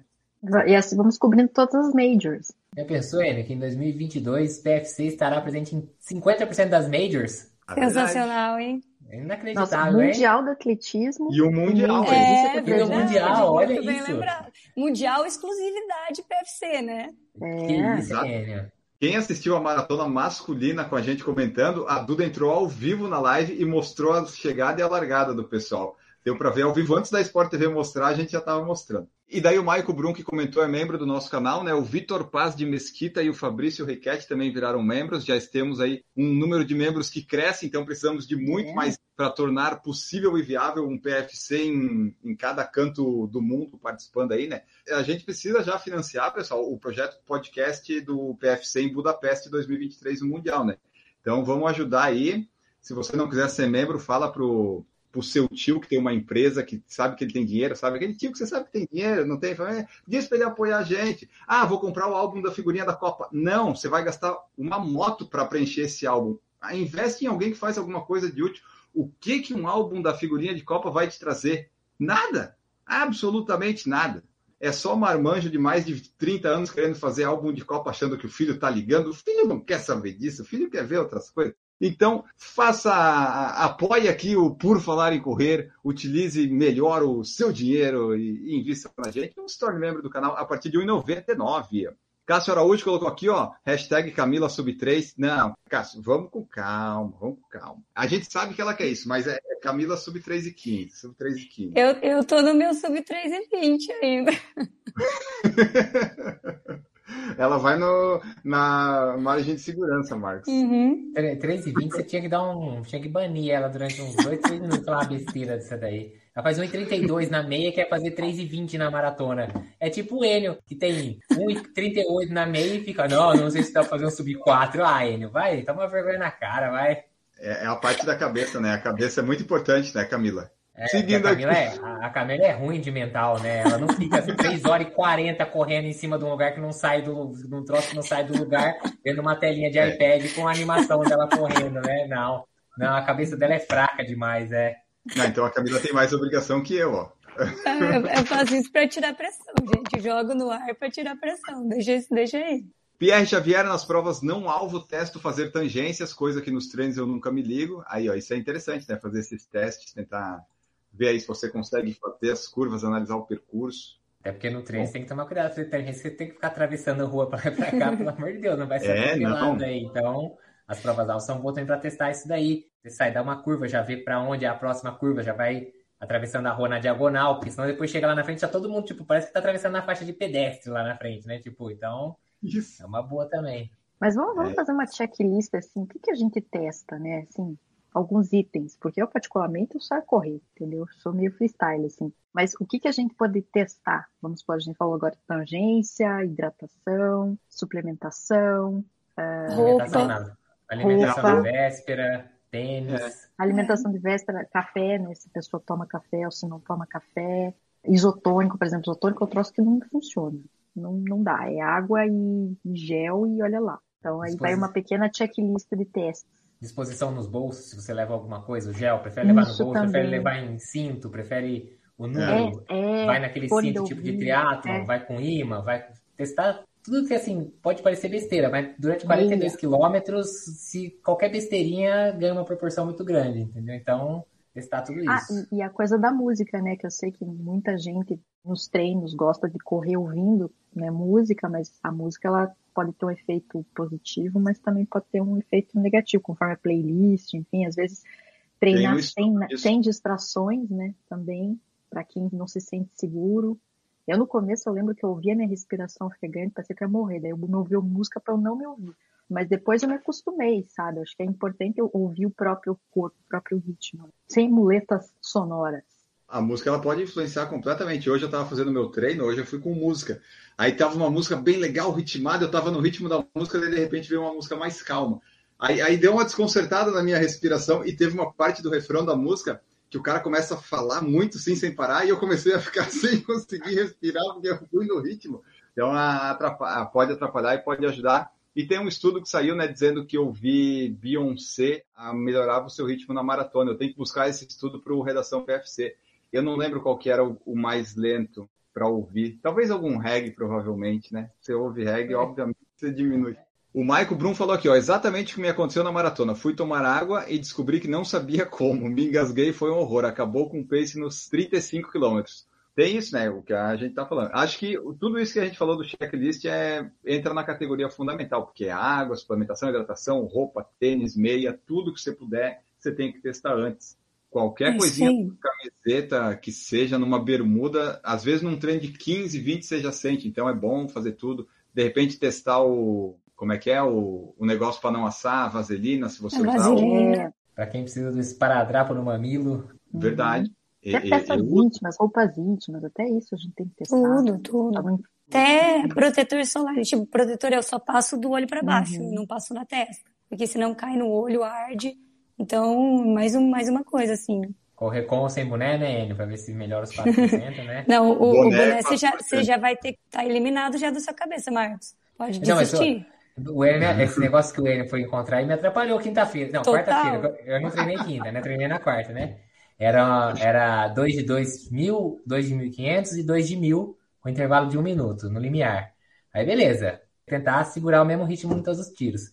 E assim vamos cobrindo todas as majors. Já pensou, Enio, que em 2022 PFC estará presente em 50% das majors? A verdade. Sensacional, hein? É Nossa, inacreditável, hein? Mundial do Atletismo. E o Mundial, hein? É, é E verdade. Mundial, olha muito bem isso. lembrado. Mundial exclusividade PFC, né? Que É. isso, Exato. Enio. Quem assistiu a maratona masculina com a gente comentando, a Duda entrou ao vivo na live e mostrou a chegada e a largada do pessoal. Deu para ver ao vivo antes da Sport TV mostrar, a gente já estava mostrando. E daí o Maico Brum, que comentou, é membro do nosso canal, né? O Vitor Paz de Mesquita e o Fabrício Requete também viraram membros. Já temos aí um número de membros que cresce, então precisamos de muito É. mais para tornar possível e viável um PFC em, em cada canto do mundo participando aí, né? A gente precisa já financiar, pessoal, o projeto podcast do PFC em Budapeste 2023 no Mundial, né? Então vamos ajudar aí. Se você não quiser ser membro, fala pro pro seu tio que tem uma empresa que sabe que ele tem dinheiro, sabe? Aquele tio que você sabe que tem dinheiro, não tem, fala, é, diz para ele apoiar a gente. Ah, vou comprar o álbum da figurinha da Copa. Não, você vai gastar uma moto para preencher esse álbum. Ah, investe em alguém que faz alguma coisa de útil. O que que um álbum da figurinha de Copa vai te trazer? Nada. Absolutamente nada. É só marmanjo de mais de 30 anos querendo fazer álbum de Copa achando que o filho está ligando. O filho não quer saber disso, o filho quer ver outras coisas. Então, faça, apoie aqui o Por Falar em Correr, utilize melhor o seu dinheiro e, e invista na gente. Não se torne membro do canal a partir de R$ 1,99. Cássio Araújo colocou aqui, ó, hashtag Camila Sub 3. Não, Cássio, vamos com calma, vamos com calma. A gente sabe que ela quer isso, mas é Camila Sub 3 e 15, Sub 3 e 15. Eu, eu tô no meu sub 3 e 20 ainda. Ela vai no, na margem de segurança, Marcos. Uhum. 3 e 20 você tinha que dar um. Tinha que banir ela durante uns 2, 3 minutos falar uma besteira dessa daí. Ela faz 1,32 na meia, quer fazer 3,20 na maratona. É tipo o Enio, que tem 1,38 na meia e fica, não, não sei se tá fazendo sub 4. Ah, Enio, vai, toma vergonha na cara, vai. É, é a parte da cabeça, né? A cabeça é muito importante, né, Camila? É, Seguindo a, Camila aqui. é, a, Camila é ruim de mental, né? Ela não fica 3 horas e 40 correndo em cima de um lugar que não sai do, um troço que não sai do lugar, vendo uma telinha de É. iPad com a animação dela correndo, né? Não. Não, a cabeça dela é fraca demais, é. Ah, então a Camila tem mais obrigação que eu, ó. Eu, eu faço isso pra tirar pressão, gente. Jogo no ar pra tirar pressão. Deixa, isso- deixa aí. Pierre Xavier nas provas não alvo, testo fazer tangências, coisa que nos treinos eu nunca me ligo. Aí, ó, isso é interessante, né? Fazer esses testes, tentar ver aí se você consegue fazer as curvas, analisar o percurso. Até porque no treino você tem que tomar cuidado. Você tem, você tem que ficar atravessando a rua pra lá e pra cá, pelo amor de Deus, não vai ser É, atropelado não. aí. Então, as provas altas são boas também pra testar isso daí. Você sai, dá uma curva, já vê pra onde é a próxima curva, já vai atravessando a rua na diagonal, porque senão depois chega lá na frente, já todo mundo, tipo, parece que tá atravessando na faixa de pedestre lá na frente, né? Tipo, então, Isso. é uma boa também. Mas vamos, vamos É. fazer uma checklist assim, o que, que a gente testa, né? Assim, alguns itens, porque eu particularmente eu só correr, entendeu? Eu sou meio freestyle, assim. Mas o que, que a gente pode testar? Vamos supor, a gente falou agora de tangência, hidratação, suplementação, Alimentação Roupa. na, alimentação Roupa. na véspera, tênis. alimentação de véspera, café, né? Se a pessoa toma café ou se não toma café. Isotônico, por exemplo, isotônico é um troço que não funciona. Não, não dá. É água e gel e olha lá. Então aí vai uma pequena checklist de testes. Disposição nos bolsos, se você leva alguma coisa, o gel, prefere levar no Isso bolso, prefere também. levar em cinto, prefere o É, número, é, vai naquele cinto tipo de triatlon, é. vai com imã, vai testar tudo que assim pode parecer besteira, mas durante 42 Meia. quilômetros, se qualquer besteirinha ganha uma proporção muito grande, entendeu? Então, testar tudo ah, isso. Ah, e, e, a coisa da música, né? Que eu sei que muita gente nos treinos gosta de correr ouvindo né, música, mas a música ela pode ter um efeito positivo, mas também pode ter um efeito negativo, conforme a playlist, enfim, às vezes treinar sem, sem distrações, né? Também, para quem não se sente seguro. Eu no começo eu lembro que eu ouvia minha respiração ofegante, parecia que eu ia morrer, daí eu me ouvia música para eu não me ouvir. Mas depois eu me acostumei, sabe? Acho que é importante eu ouvir o próprio corpo, o próprio ritmo, sem muletas sonoras. A música ela pode influenciar completamente. Hoje eu estava fazendo meu treino, hoje eu fui com música. Aí tava uma música bem legal, ritmada, eu estava no ritmo da música, daí de repente veio uma música mais calma. Aí, aí deu uma desconcertada na minha respiração e teve uma parte do refrão da música que o cara começa a falar muito sim, sem parar, e eu comecei a ficar sem conseguir respirar, porque eu fui no ritmo. Então, pode atrapalhar e pode ajudar. E tem um estudo que saiu, né, dizendo que ouvir Beyoncé melhorava o seu ritmo na maratona. Eu tenho que buscar esse estudo para o Redação PFC. Eu não lembro qual que era o, o mais lento para ouvir. Talvez algum reggae, provavelmente, né? Você ouve reggae, é. obviamente você diminui. O Maico Brum falou aqui, ó, exatamente o que me aconteceu na maratona. Fui tomar água e descobri que não sabia como. Me engasguei foi um horror. Acabou com o pace nos 35 quilômetros. Tem isso, né? O que a gente tá falando. Acho que tudo isso que a gente falou do checklist é, entra na categoria fundamental, porque é água, suplementação, hidratação, roupa, tênis, meia, tudo que você puder, você tem que testar antes. Qualquer coisinha, camiseta que seja numa bermuda, às vezes num treino de 15, 20 você já sente, então é bom fazer tudo. De repente testar o como é que é o, o negócio para não assar, a vaselina, se você usar. Vaselina. Para quem precisa do esparadrapo no mamilo. Verdade. Uhum. Até peças íntimas, roupas íntimas, até isso a gente tem que testar. Tudo, tudo. Até protetor solar. Tipo, protetor eu só passo do olho para baixo, uhum. não passo na testa. Porque senão cai no olho, arde. Então, mais, um, mais uma coisa, assim. Correr com ou sem boné, né, Enio? Pra ver se melhora os 4%, né? Não, o, boné, o boné você, já, você já vai ter que estar tá eliminado já da sua cabeça, Marcos. Pode desistir. O Enio, esse negócio que o Enio foi encontrar aí me atrapalhou quinta-feira. Não, quarta-feira. Eu não treinei quinta, né? Treinei na quarta, né? Era, era dois de dois mil, dois de mil e quinhentos e dois de mil, com intervalo de um minuto, no limiar. Aí, beleza. Tentar segurar o mesmo ritmo em todos os tiros.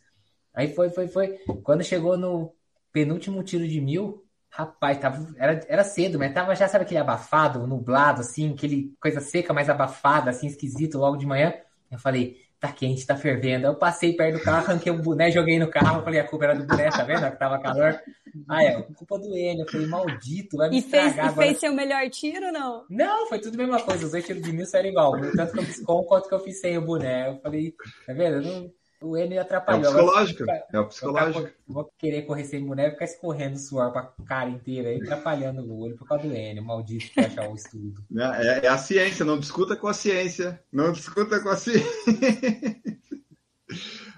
Aí foi, foi, foi. Quando chegou no penúltimo tiro de mil, rapaz, tava, era, era cedo, mas tava já, sabe aquele abafado, nublado, assim, aquele coisa seca, mais abafada, assim, esquisito, logo de manhã. Eu falei, tá quente, tá fervendo. Eu passei perto do carro, arranquei o boné, joguei no carro, falei, a culpa era do boné, tá vendo? Que tava calor. Ah, é, culpa do Enio. Eu falei, maldito, vai me e estragar fez, agora. E fez seu melhor tiro, não? Não, foi tudo a mesma coisa. Os dois tiros de mil saíram igual. Tanto que eu fiz com quanto que eu fiz sem o boné. Eu falei, tá vendo? Eu não o Enio atrapalhou. É o psicológico. é o psicológico. Vou, querer correr sem boneco, ficar escorrendo suor pra cara inteira aí, atrapalhando o olho por causa do Enio, maldito que achar o estudo. É, é, a ciência, não discuta com a ciência. Não discuta com a ciência.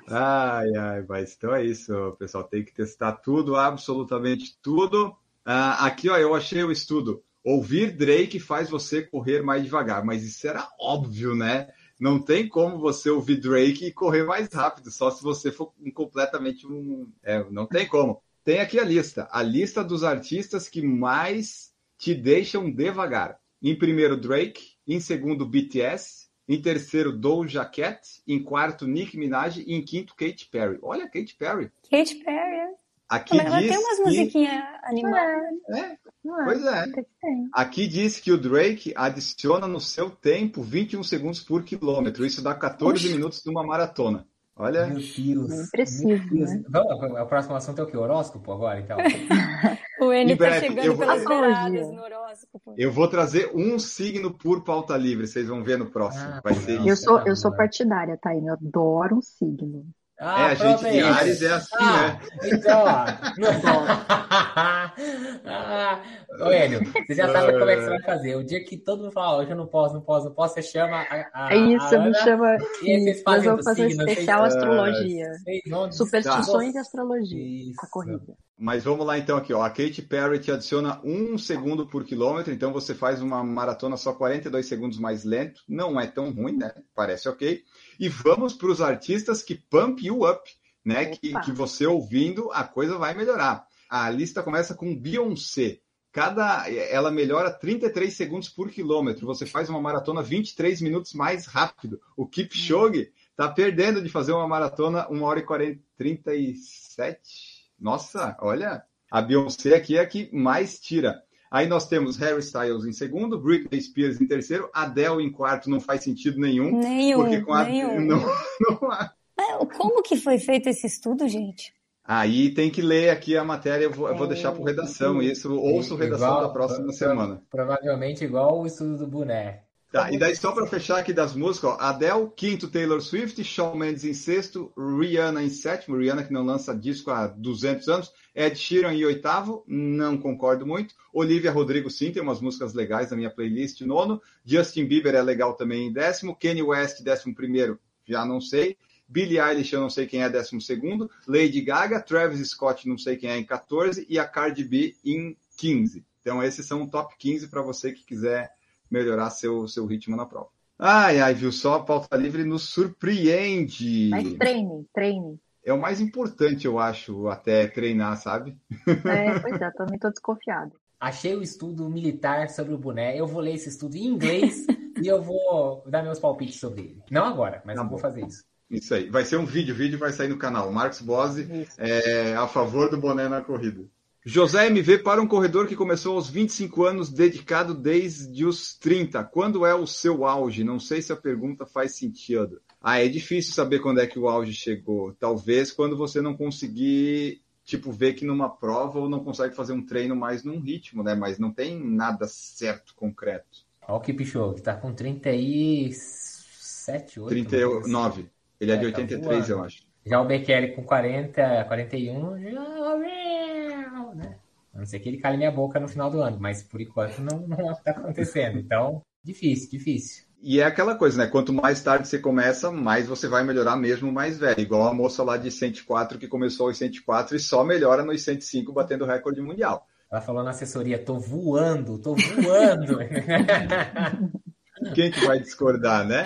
ai, ai, mas então é isso, pessoal. Tem que testar tudo, absolutamente tudo. Ah, aqui, ó, eu achei o estudo. Ouvir Drake faz você correr mais devagar, mas isso era óbvio, né? Não tem como você ouvir Drake e correr mais rápido, só se você for completamente um. É, não tem como. Tem aqui a lista. A lista dos artistas que mais te deixam devagar. Em primeiro, Drake. Em segundo, BTS. Em terceiro, Doja Cat. Em quarto, Nicki Minaj. E em quinto, Katy Perry. Olha, Katy Perry. Katy Perry, é. Aqui ela diz tem umas que... musiquinhas animadas. É, é, pois é. Aqui diz que o Drake adiciona no seu tempo 21 segundos por quilômetro. Isso dá 14 Oxi. minutos de uma maratona. Olha. Meu Deus. Não preciso, né? Vamos, o próximo assunto é o que? Horóscopo agora, então? o N tá chegando vou... pelas beiradas no horóscopo. Eu vou trazer um signo por pauta livre, vocês vão ver no próximo. Ah, Vai ser eu isso. Sou, eu sou partidária, tá? Eu adoro um signo. Ah, é, a gente de Ares é assim, ah, né? Então, ó. ah, ô, Hélio, você já sabe como é que você vai fazer. O dia que todo mundo fala, hoje eu não posso, não posso, não posso, você chama a. a é isso, a me chama. Isso, nós vamos fazer signo, especial fez, astrologia. Superstições tá. e astrologia. Isso. A corrida. Mas vamos lá então aqui, ó. A Katy Perry te adiciona um segundo por quilômetro, então você faz uma maratona só 42 segundos mais lento. Não é tão ruim, né? Parece ok. E vamos para os artistas que pump you up, né? Que, que você ouvindo, a coisa vai melhorar. A lista começa com Beyoncé. Cada, ela melhora 33 segundos por quilômetro. Você faz uma maratona 23 minutos mais rápido. O Kipchoge tá perdendo de fazer uma maratona 1 hora e 40, 37. Nossa, olha, a Beyoncé aqui é a que mais tira. Aí nós temos Harry Styles em segundo, Britney Spears em terceiro, Adele em quarto, não faz sentido nenhum. Nenhum, porque com a, nenhum. Não, não há. Como que foi feito esse estudo, gente? Aí tem que ler aqui a matéria, eu vou, eu vou deixar para redação isso, ouço redação Igual- da próxima semana. Provavelmente igual o estudo do boné. Tá, e daí só para fechar aqui das músicas, ó, Adele, quinto, Taylor Swift, Shawn Mendes em sexto, Rihanna em sétimo, Rihanna que não lança disco há 200 anos, Ed Sheeran em oitavo, não concordo muito, Olivia Rodrigo sim, tem umas músicas legais na minha playlist, nono, Justin Bieber é legal também em décimo, Kanye West décimo primeiro, já não sei, Billie Eilish eu não sei quem é décimo segundo, Lady Gaga, Travis Scott não sei quem é em 14 e a Cardi B em 15. Então esses são o top 15 para você que quiser melhorar seu, seu ritmo na prova. Ai, ai, viu só? A pauta livre nos surpreende. Mas treine, treine. É o mais importante, eu acho, até treinar, sabe? É, pois é, também tô desconfiado. Achei o estudo militar sobre o boné. Eu vou ler esse estudo em inglês e eu vou dar meus palpites sobre ele. Não agora, mas Tá eu vou fazer isso. Isso aí. Vai ser um vídeo, o vídeo vai sair no canal. Marcos Bose é a favor do boné na corrida. José MV para um corredor que começou aos 25 anos, dedicado desde os 30. Quando é o seu auge? Não sei se a pergunta faz sentido. Ah, é difícil saber quando é que o auge chegou. Talvez quando você não conseguir, tipo, ver que numa prova ou não consegue fazer um treino mais num ritmo, né? Mas não tem nada certo, concreto. Olha o Kipchoge, que tá com 37, 8. 39. Ele é de É, tá 83, eu voando. acho. Já o Bekele com 40, 41, já... A não ser que ele cale minha boca no final do ano, mas por enquanto não, não é o que tá acontecendo. Então, difícil, difícil. E é aquela coisa, né? Quanto mais tarde você começa, mais você vai melhorar mesmo mais velho. Igual a moça lá de 104 que começou aos 104 e só melhora nos 105 batendo recorde mundial. Ela falou na assessoria, tô voando, tô voando. Quem que vai discordar, né?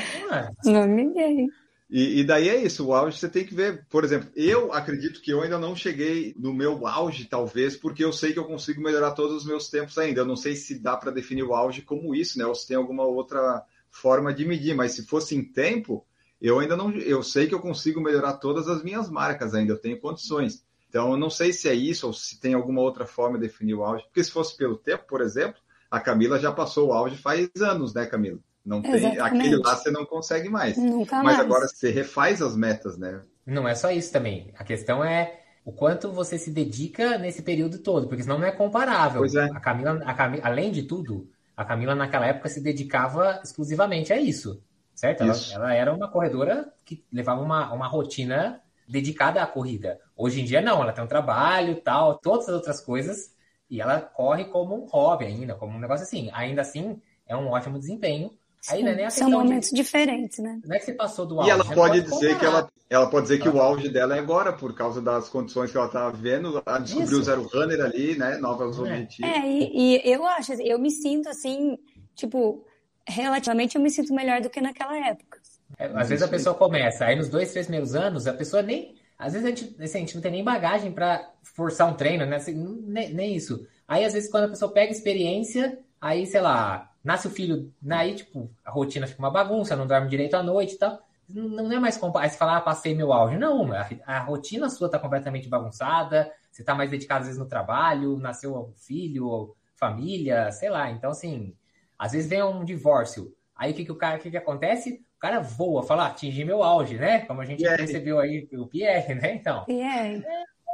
Não, ninguém. E, e daí é isso, o auge você tem que ver. Por exemplo, eu acredito que eu ainda não cheguei no meu auge, talvez, porque eu sei que eu consigo melhorar todos os meus tempos ainda. Eu não sei se dá para definir o auge como isso, né? Ou se tem alguma outra forma de medir, mas se fosse em tempo, eu ainda não. Eu sei que eu consigo melhorar todas as minhas marcas ainda, eu tenho condições. Então, eu não sei se é isso ou se tem alguma outra forma de definir o auge. Porque se fosse pelo tempo, por exemplo, a Camila já passou o auge faz anos, né, Camila? Não tem, Exatamente. aquele lá você não consegue mais. Nunca Mas mais. agora você refaz as metas, né? Não é só isso também. A questão é o quanto você se dedica nesse período todo, porque senão não é comparável. Pois é. A Camila, a Cami- além de tudo, a Camila naquela época se dedicava exclusivamente a isso, certo? Ela, Isso. ela era uma corredora que levava uma, uma rotina dedicada à corrida. Hoje em dia não, ela tem um trabalho, tal, todas as outras coisas, e ela corre como um hobby ainda, como um negócio assim. Ainda assim, é um ótimo desempenho. Aí não é nem a São questão de- momentos diferentes, né? Não é que você passou do E auge. ela você pode dizer que comparar. ela, ela pode dizer que o auge dela é agora, por causa das condições que ela tá vivendo. Ela descobriu o zero runner ali, né? Novos É. objetivos. É, e, e eu acho, assim, eu me sinto assim, tipo, relativamente eu me sinto melhor do que naquela época. É, às vezes a pessoa começa, aí nos dois, três primeiros anos, a pessoa nem. Às vezes a gente, assim, a gente não tem nem bagagem pra forçar um treino, né? Assim, nem, nem isso. Aí, às vezes, quando a pessoa pega experiência, aí, sei lá, nasce o filho, né? aí, tipo, a rotina fica uma bagunça, não dorme direito à noite e tal. Não é mais compa- Aí você fala, ah, passei meu auge. Não, a, a rotina sua tá completamente bagunçada, você tá mais dedicado, às vezes, no trabalho, nasceu um filho, família, sei lá. Então, assim, às vezes vem um divórcio. Aí o que, que o cara, o que, que acontece? O cara voa, fala, ah, atingi meu auge, né? Como a gente Pierre. percebeu aí o Pierre, né? Então, E é,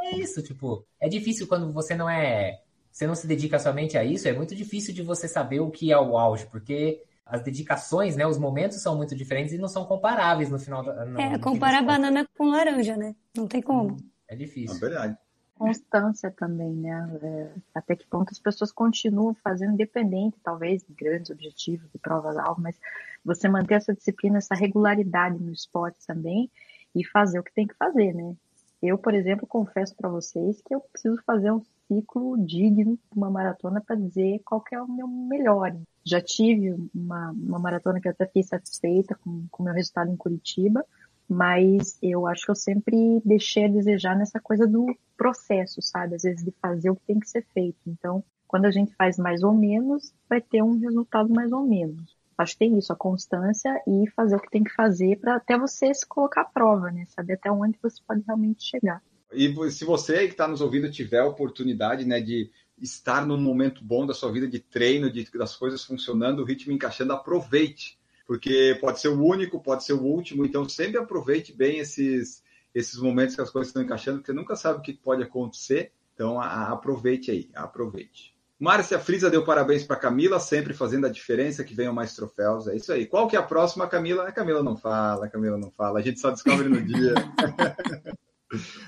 é isso, tipo, é difícil quando você não é, você não se dedica somente a isso, é muito difícil de você saber o que é o auge, porque as dedicações, né, os momentos são muito diferentes e não são comparáveis no final da, no, é comparar banana com laranja, né? Não tem como. É É difícil. verdade. Constância também, né? É, até que ponto as pessoas continuam fazendo independente, talvez, de grandes objetivos, de provas alvo, mas você manter essa disciplina, essa regularidade no esporte também e fazer o que tem que fazer, né? Eu, por exemplo, confesso para vocês que eu preciso fazer um ciclo digno, uma maratona para dizer qual que é o meu melhor. Já tive uma, uma maratona que eu até fiquei satisfeita com o meu resultado em Curitiba, mas eu acho que eu sempre deixei a desejar nessa coisa do processo, sabe? Às vezes de fazer o que tem que ser feito. Então, quando a gente faz mais ou menos, vai ter um resultado mais ou menos. Acho que tem isso, a constância e fazer o que tem que fazer para até você se colocar à prova, né? Saber até onde você pode realmente chegar. E se você que está nos ouvindo tiver a oportunidade né, de estar num momento bom da sua vida de treino, de, das coisas funcionando, o ritmo encaixando, aproveite. Porque pode ser o único, pode ser o último, então sempre aproveite bem esses, esses momentos que as coisas estão encaixando, porque nunca sabe o que pode acontecer. Então a, aproveite aí, aproveite. Márcia Frisa deu parabéns para Camila, sempre fazendo a diferença, que venham mais troféus. É isso aí. Qual que é a próxima, Camila? A Camila não fala, a Camila não fala. A gente só descobre no dia.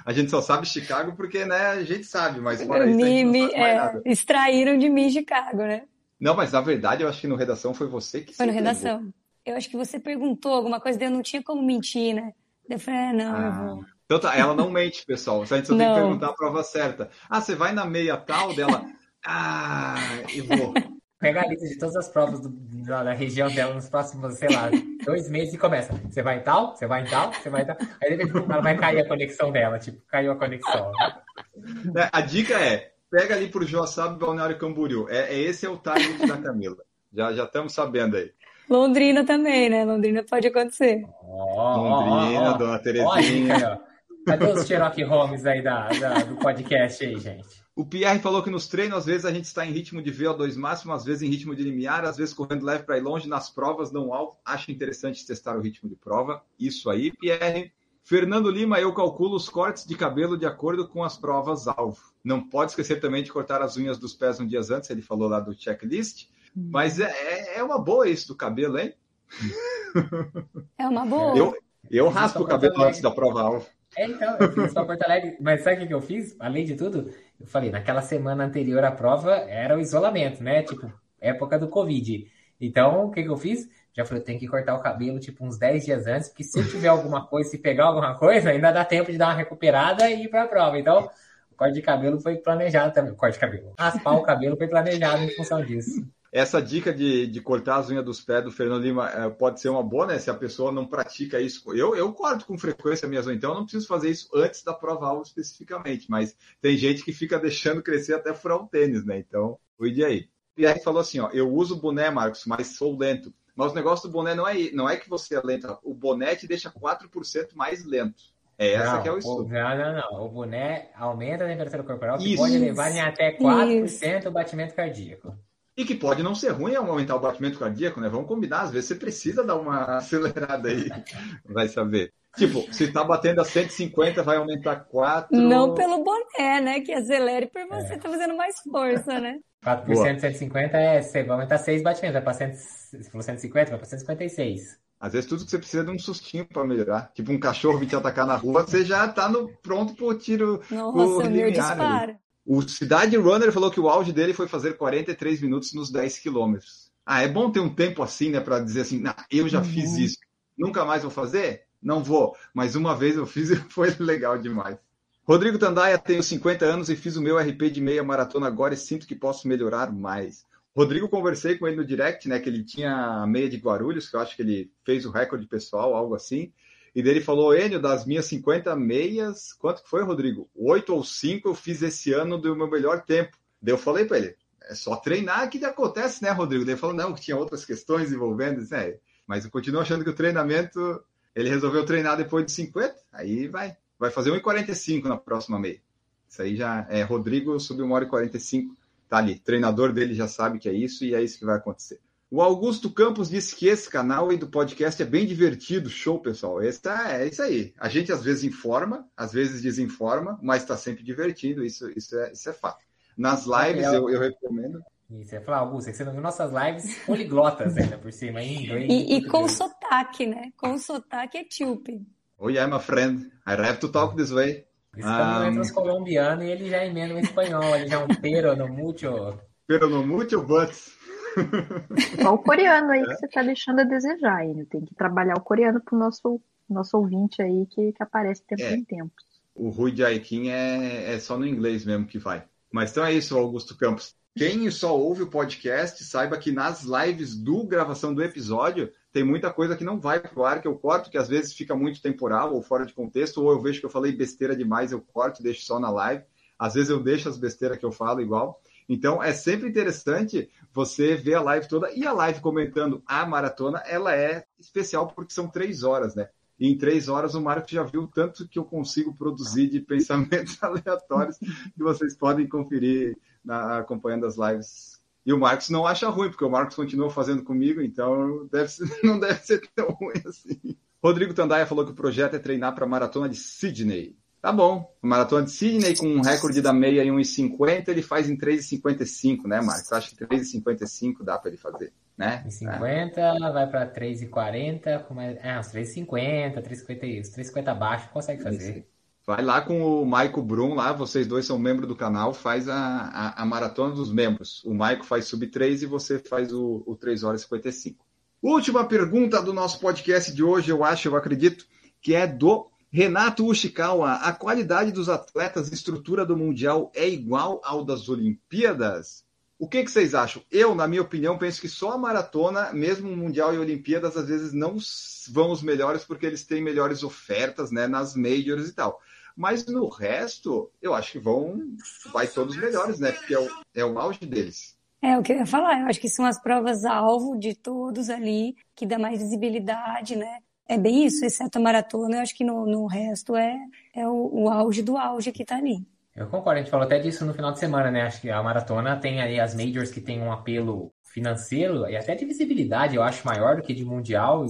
a gente só sabe Chicago porque, né, a gente sabe, mas fora isso, me, me é, extraíram de mim Chicago, né? Não, mas na verdade eu acho que no redação foi você que Foi no redação. Eu acho que você perguntou alguma coisa, eu não tinha como mentir, né? Eu falei, é, não, ah. eu vou. Então tá, ela não mente, pessoal. A gente só não. tem que perguntar a prova certa. Ah, você vai na meia tal dela. Ah, eu vou. Pega a lista de todas as provas do, da, da, região dela nos próximos, sei lá, dois meses e começa. Você vai em tal, você vai em tal, você vai em tal. Aí ela vai cair a conexão dela, tipo, caiu a conexão. Né? A dica é, pega ali pro Joaçaba Balneário Camboriú. É, é, esse é o target da Camila. Já, já estamos sabendo aí. Londrina também, né? Londrina pode acontecer. Oh, Londrina, oh, oh, Dona Terezinha. Cadê os Cherokee Holmes aí da, da, do podcast aí, gente? O Pierre falou que nos treinos, às vezes, a gente está em ritmo de VO2 máximo, às vezes em ritmo de limiar, às vezes correndo leve para ir longe, nas provas não alto. Acho interessante testar o ritmo de prova. Isso aí, Pierre. Fernando Lima, eu calculo os cortes de cabelo de acordo com as provas alvo. Não pode esquecer também de cortar as unhas dos pés um dia antes, ele falou lá do checklist. Hum. Mas é, é, é uma boa isso do cabelo, hein? É uma boa. Eu, eu raspo o cabelo antes da prova alvo. É, então, eu fiz para Porto Alegre. Mas sabe o que eu fiz? Além de tudo, eu falei, naquela semana anterior à prova era o isolamento, né? Tipo, época do Covid. Então, o que, que eu fiz? Já falei, tem que cortar o cabelo, tipo, uns 10 dias antes, porque se tiver alguma coisa, se pegar alguma coisa, ainda dá tempo de dar uma recuperada e ir para a prova. Então, o corte de cabelo foi planejado também. O corte de cabelo. Raspar o cabelo foi planejado em função disso. Essa dica de, de cortar as unhas dos pés do Fernando Lima é, pode ser uma boa, né? Se a pessoa não pratica isso. Eu, eu corto com frequência minhas unhas, então eu não preciso fazer isso antes da prova alvo especificamente. Mas tem gente que fica deixando crescer até furar o tênis, né? Então, cuide aí. E aí falou assim: ó, eu uso boné, Marcos, mas sou lento. Mas o negócio do boné não é, não é que você é lento, o boné te deixa 4% mais lento. É essa não, que é o estudo. Não, não, não. O boné aumenta a temperatura corporal, que isso, pode levar em até 4% isso. o batimento cardíaco. E que pode não ser ruim aumentar o batimento cardíaco, né? Vamos combinar, às vezes você precisa dar uma acelerada aí, vai saber. Tipo, se tá batendo a 150, vai aumentar 4. Não pelo boné, né? Que acelere por você é. tá fazendo mais força, né? 4% de 150 é, você vai aumentar 6 batimentos, vai para 100, se for 150, vai para 156. Às vezes tudo que você precisa é de um sustinho para melhorar. Tipo um cachorro vir te atacar na rua, você já tá no, pronto pro tiro. Nossa, o meu dispara. O Cidade Runner falou que o auge dele foi fazer 43 minutos nos 10 quilômetros. Ah, é bom ter um tempo assim, né, para dizer assim, nah, eu já uhum. fiz isso, nunca mais vou fazer? Não vou, mas uma vez eu fiz e foi legal demais. Rodrigo Tandaia, tenho 50 anos e fiz o meu RP de meia maratona agora e sinto que posso melhorar mais. Rodrigo, conversei com ele no direct, né, que ele tinha a meia de Guarulhos, que eu acho que ele fez o recorde pessoal, algo assim. E dele falou, Enio, das minhas 50 meias, quanto que foi, Rodrigo? Oito ou cinco eu fiz esse ano do meu melhor tempo. Daí eu falei para ele, é só treinar que acontece, né, Rodrigo? Daí ele falou, não, que tinha outras questões envolvendo, né? Mas eu continuo achando que o treinamento, ele resolveu treinar depois de 50, aí vai. Vai fazer 1,45 na próxima meia. Isso aí já é Rodrigo subiu 1 hora e 45, tá ali. Treinador dele já sabe que é isso e é isso que vai acontecer. O Augusto Campos disse que esse canal aí do podcast é bem divertido. Show, pessoal. Esse tá, é isso aí. A gente às vezes informa, às vezes desinforma, mas está sempre divertido. Isso, isso, é, isso é fato. Nas lives eu, eu recomendo. Isso, é falar, Augusto, é que você não viu nossas lives poliglotas ainda por cima, em inglês. E, e com sotaque, né? Com sotaque etíope. Oh yeah, my friend. I have to talk this way. Estamos um... entre os colombianos e ele já emenda o espanhol, ele já é um pero no mucho. Pero no mucho, but... Só o coreano aí é. que você tá deixando a desejar, hein? Tem que trabalhar o coreano pro nosso, nosso ouvinte aí que, que aparece tempo é. em tempo. O Rui de Aikin é, é só no inglês mesmo que vai. Mas então é isso, Augusto Campos. Quem só ouve o podcast, saiba que nas lives do gravação do episódio tem muita coisa que não vai pro ar, que eu corto, que às vezes fica muito temporal ou fora de contexto, ou eu vejo que eu falei besteira demais, eu corto e deixo só na live. Às vezes eu deixo as besteiras que eu falo igual. Então é sempre interessante você ver a live toda e a live comentando a maratona, ela é especial porque são três horas, né? E em três horas o Marcos já viu tanto que eu consigo produzir de pensamentos aleatórios que vocês podem conferir na, acompanhando as lives. E o Marcos não acha ruim, porque o Marcos continua fazendo comigo, então deve ser, não deve ser tão ruim assim. Rodrigo Tandaia falou que o projeto é treinar para a maratona de Sydney. Tá bom. Maratona de Sydney com um recorde da meia em 1,50, ele faz em 3,55, né, Marcos? Acho que 3,55 dá para ele fazer, né? 3,50, é. vai para 3,40, como é, é uns 3,50, 3,50 3,50 abaixo, consegue fazer. Vai lá com o Maico Brum, lá, vocês dois são membros do canal, faz a, a, a maratona dos membros. O Maico faz sub 3 e você faz o, o 3 horas e 55. Última pergunta do nosso podcast de hoje, eu acho, eu acredito, que é do Renato Ushikawa, a qualidade dos atletas e estrutura do Mundial é igual ao das Olimpíadas? O que, que, vocês acham? Eu, na minha opinião, penso que só a maratona, mesmo Mundial e Olimpíadas, às vezes não vão os melhores porque eles têm melhores ofertas né, nas majors e tal. Mas no resto, eu acho que vão, vai todos melhores, né? Porque é o, é o auge deles. É o que eu ia falar, eu acho que são as provas alvo de todos ali, que dá mais visibilidade, né? É bem isso, exceto a maratona, eu acho que no, no resto é, é o, o auge do auge que tá ali. Eu concordo, a gente falou até disso no final de semana, né? Acho que a maratona tem ali as majors que tem um apelo financeiro e até de visibilidade, eu acho maior do que de mundial.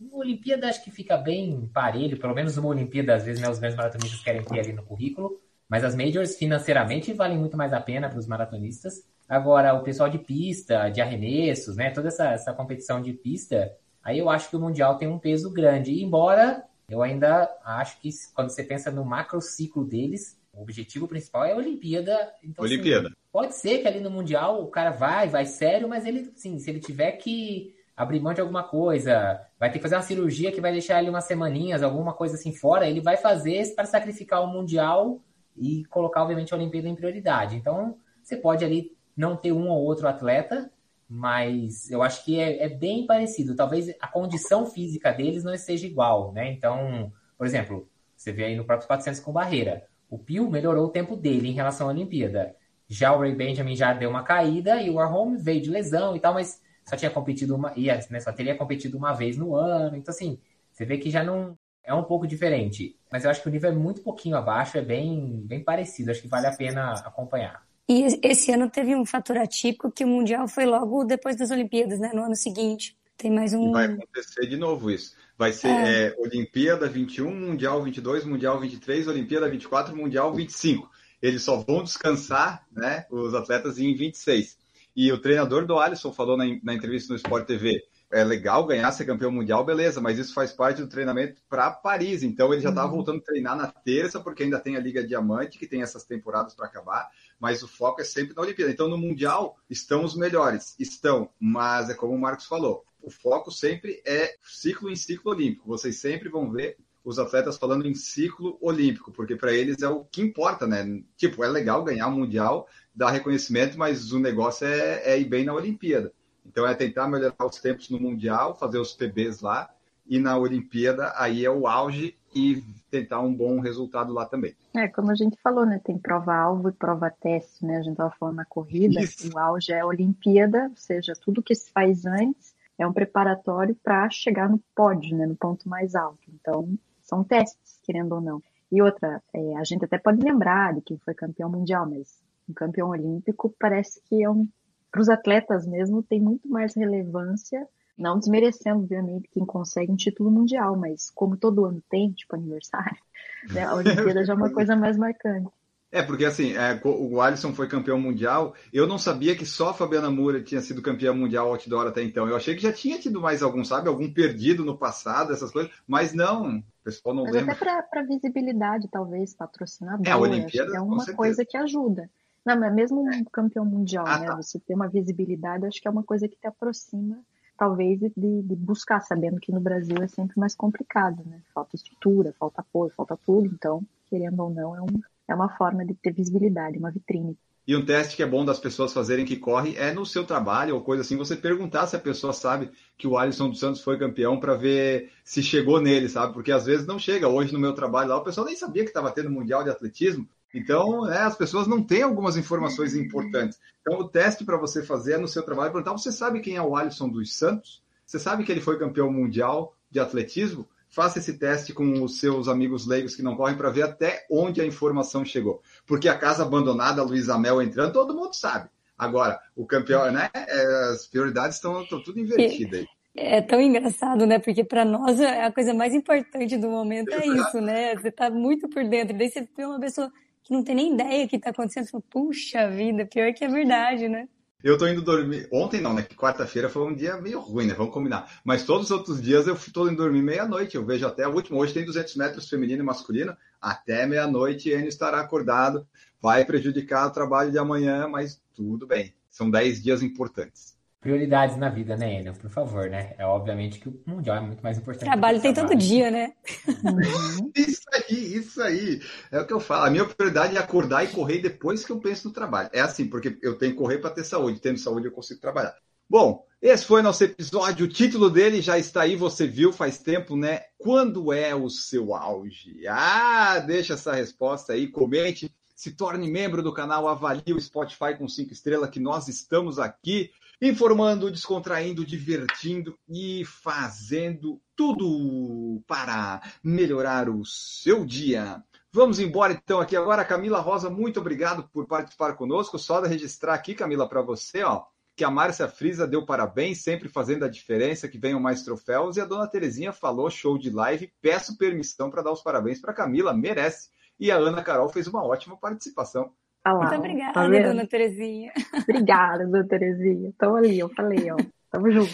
Uma Olimpíada acho que fica bem parelho, pelo menos uma Olimpíada, às vezes, né, os meus maratonistas querem ter ali no currículo. Mas as majors financeiramente valem muito mais a pena para os maratonistas. Agora, o pessoal de pista, de arremessos, né? Toda essa, essa competição de pista, Aí eu acho que o Mundial tem um peso grande. embora eu ainda acho que quando você pensa no macro ciclo deles, o objetivo principal é a Olimpíada. Então, assim, Olimpíada. Assim, pode ser que ali no Mundial o cara vai, vai sério, mas ele, sim, se ele tiver que abrir mão de alguma coisa, vai ter que fazer uma cirurgia que vai deixar ele umas semaninhas, alguma coisa assim fora, ele vai fazer para sacrificar o Mundial e colocar, obviamente, a Olimpíada em prioridade. Então, você pode ali não ter um ou outro atleta, mas eu acho que é, é, bem parecido. Talvez a condição física deles não seja igual, né? Então, por exemplo, você vê aí no próprio 400 com barreira, o Pio melhorou o tempo dele em relação à Olimpíada. Já o Ray Benjamin já deu uma caída e o Warholm veio de lesão e tal, mas só tinha competido uma, ia, né, só teria competido uma vez no ano. Então, assim, você vê que já não é um pouco diferente. Mas eu acho que o nível é muito pouquinho abaixo, é bem, bem parecido. Acho que vale a pena acompanhar. E esse ano teve um fator atípico que o Mundial foi logo depois das Olimpíadas, né? No ano seguinte. Tem mais um. E vai acontecer de novo isso. Vai ser é. É, Olimpíada 21, Mundial 22, Mundial 23, Olimpíada 24, Mundial 25. Eles só vão descansar, né? Os atletas em 26. E o treinador do Alisson falou na, na entrevista no Sport TV é legal ganhar, ser campeão mundial, beleza, mas isso faz parte do treinamento para Paris. Então ele já estava uhum. voltando a treinar na terça, porque ainda tem a Liga Diamante, que tem essas temporadas para acabar, mas o foco é sempre na Olimpíada. Então no Mundial estão os melhores, estão, mas é como o Marcos falou, o foco sempre é ciclo em ciclo olímpico. Vocês sempre vão ver os atletas falando em ciclo olímpico, porque para eles é o que importa, né? Tipo, é legal ganhar o Mundial, dar reconhecimento, mas o negócio é, é ir bem na Olimpíada. Então é tentar melhorar os tempos no Mundial, fazer os PBs lá, e na Olimpíada aí é o auge e tentar um bom resultado lá também. É, como a gente falou, né? Tem prova-alvo e prova-teste, né? A gente estava falando na corrida, Isso. o auge é a Olimpíada, ou seja, tudo que se faz antes é um preparatório para chegar no pódio, né? No ponto mais alto. Então, são testes, querendo ou não. E outra, é, a gente até pode lembrar de quem foi campeão mundial, mas um campeão olímpico parece que é um para os atletas mesmo tem muito mais relevância, não desmerecendo, obviamente, quem consegue um título mundial, mas como todo ano tem, tipo aniversário, né, a Olimpíada já é uma coisa mais marcante. É, porque assim, é, o Alisson foi campeão mundial. Eu não sabia que só a Fabiana Moura tinha sido campeã mundial outdoor até então. Eu achei que já tinha tido mais algum, sabe? Algum perdido no passado, essas coisas. Mas não, o pessoal não Mas lembra. Até para visibilidade, talvez, patrocinador. É, a Olimpíada, é uma coisa que ajuda. Não, mas mesmo um campeão mundial, ah, né? Tá. Você ter uma visibilidade, acho que é uma coisa que te aproxima, talvez, de, de, buscar, sabendo que no Brasil é sempre mais complicado, né? Falta estrutura, falta apoio, falta tudo. Então, querendo ou não, é, um, é uma forma de ter visibilidade, uma vitrine. E um teste que é bom das pessoas fazerem que corre é no seu trabalho ou coisa assim, você perguntar se a pessoa sabe que o Alisson dos Santos foi campeão para ver se chegou nele, sabe? Porque às vezes não chega. Hoje no meu trabalho lá, o pessoal nem sabia que estava tendo Mundial de Atletismo Então, né, as pessoas não têm algumas informações importantes. Então, o teste para você fazer é no seu trabalho perguntar: você sabe quem é o Alisson dos Santos? Você sabe que ele foi campeão mundial de atletismo? Faça esse teste com os seus amigos leigos que não correm para ver até onde a informação chegou. Porque a casa abandonada, a Luísa Mel entrando, todo mundo sabe. Agora, o campeão, né? É, as prioridades estão tudo invertidas aí. É tão engraçado, né? Porque para nós é a coisa mais importante do momento é isso, né? Você tá muito por dentro. Daí você vê uma pessoa que não tem nem ideia do que tá acontecendo. Você Puxa vida, pior que é verdade, né? Eu tô indo dormir. Ontem não, né? Que quarta-feira foi um dia meio ruim, né? Vamos combinar. Mas todos os outros dias eu tô indo dormir meia-noite. Eu vejo até o último. Hoje tem 200 metros feminino e masculino. Até meia-noite ele estará acordado. Vai prejudicar o trabalho de amanhã, mas tudo bem. São 10 dias importantes. Prioridades na vida, né, Enio? Por favor, né? É obviamente que o Mundial é muito mais importante. Trabalho tem todo dia, né? isso aí, isso aí. É o que eu falo. A minha prioridade é acordar e correr depois que eu penso no trabalho. É assim, porque eu tenho que correr para ter saúde. Tendo saúde, eu consigo trabalhar. Bom, esse foi nosso episódio. O título dele já está aí, você viu faz tempo, né? Quando é o seu auge? Ah, deixa essa resposta aí, comente, se torne membro do canal, avalie o Spotify com cinco estrelas, que nós estamos aqui informando, descontraindo, divertindo e fazendo tudo para melhorar o seu dia. Vamos embora então aqui agora, Camila Rosa, muito obrigado por participar conosco. Só de registrar aqui, Camila, para você, ó, que a Márcia Frisa deu parabéns, sempre fazendo a diferença, que venham mais troféus, e a dona Terezinha falou show de live, peço permissão para dar os parabéns para Camila, merece. E a Ana Carol fez uma ótima participação. Ah lá, Muito obrigada, tá dona Terezinha. Obrigada, dona Terezinha. Estão ali, eu falei, ó. Tamo junto.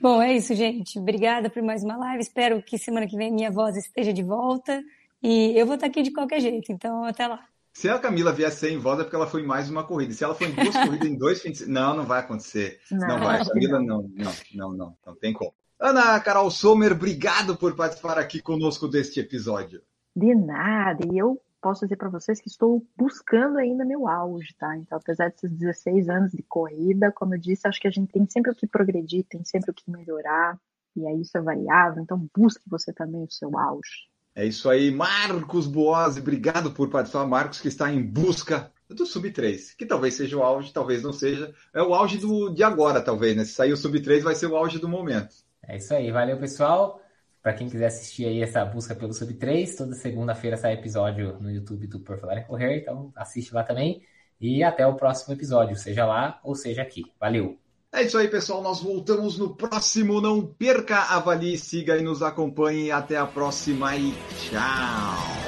Bom, é isso, gente. Obrigada por mais uma live. Espero que semana que vem minha voz esteja de volta. E eu vou estar aqui de qualquer jeito, então até lá. Se a Camila vier sem voz é porque ela foi em mais uma corrida. Se ela foi em duas corridas em dois fins de Não, não vai acontecer. Não, não vai. Camila, não, não, não, não. Não tem como. Ana Carol Sommer, obrigado por participar aqui conosco deste episódio. De nada. E eu posso dizer para vocês que estou buscando ainda meu auge, tá? Então, apesar desses 16 anos de corrida, como eu disse, acho que a gente tem sempre o que progredir, tem sempre o que melhorar, e aí isso é variável, então busque você também o seu auge. É isso aí, Marcos Boazzi, obrigado por participar, Marcos, que está em busca do Sub-3, que talvez seja o auge, talvez não seja, é o auge do, de agora, talvez, né? Se sair o Sub-3 vai ser o auge do momento. É isso aí, valeu pessoal. Para quem quiser assistir aí essa busca pelo Sub 3, toda segunda-feira sai episódio no YouTube do Por Falar em Correr, então assiste lá também. E até o próximo episódio, seja lá ou seja aqui. Valeu! É isso aí, pessoal. Nós voltamos no próximo. Não perca, avalie, siga e nos acompanhe. Até a próxima e tchau!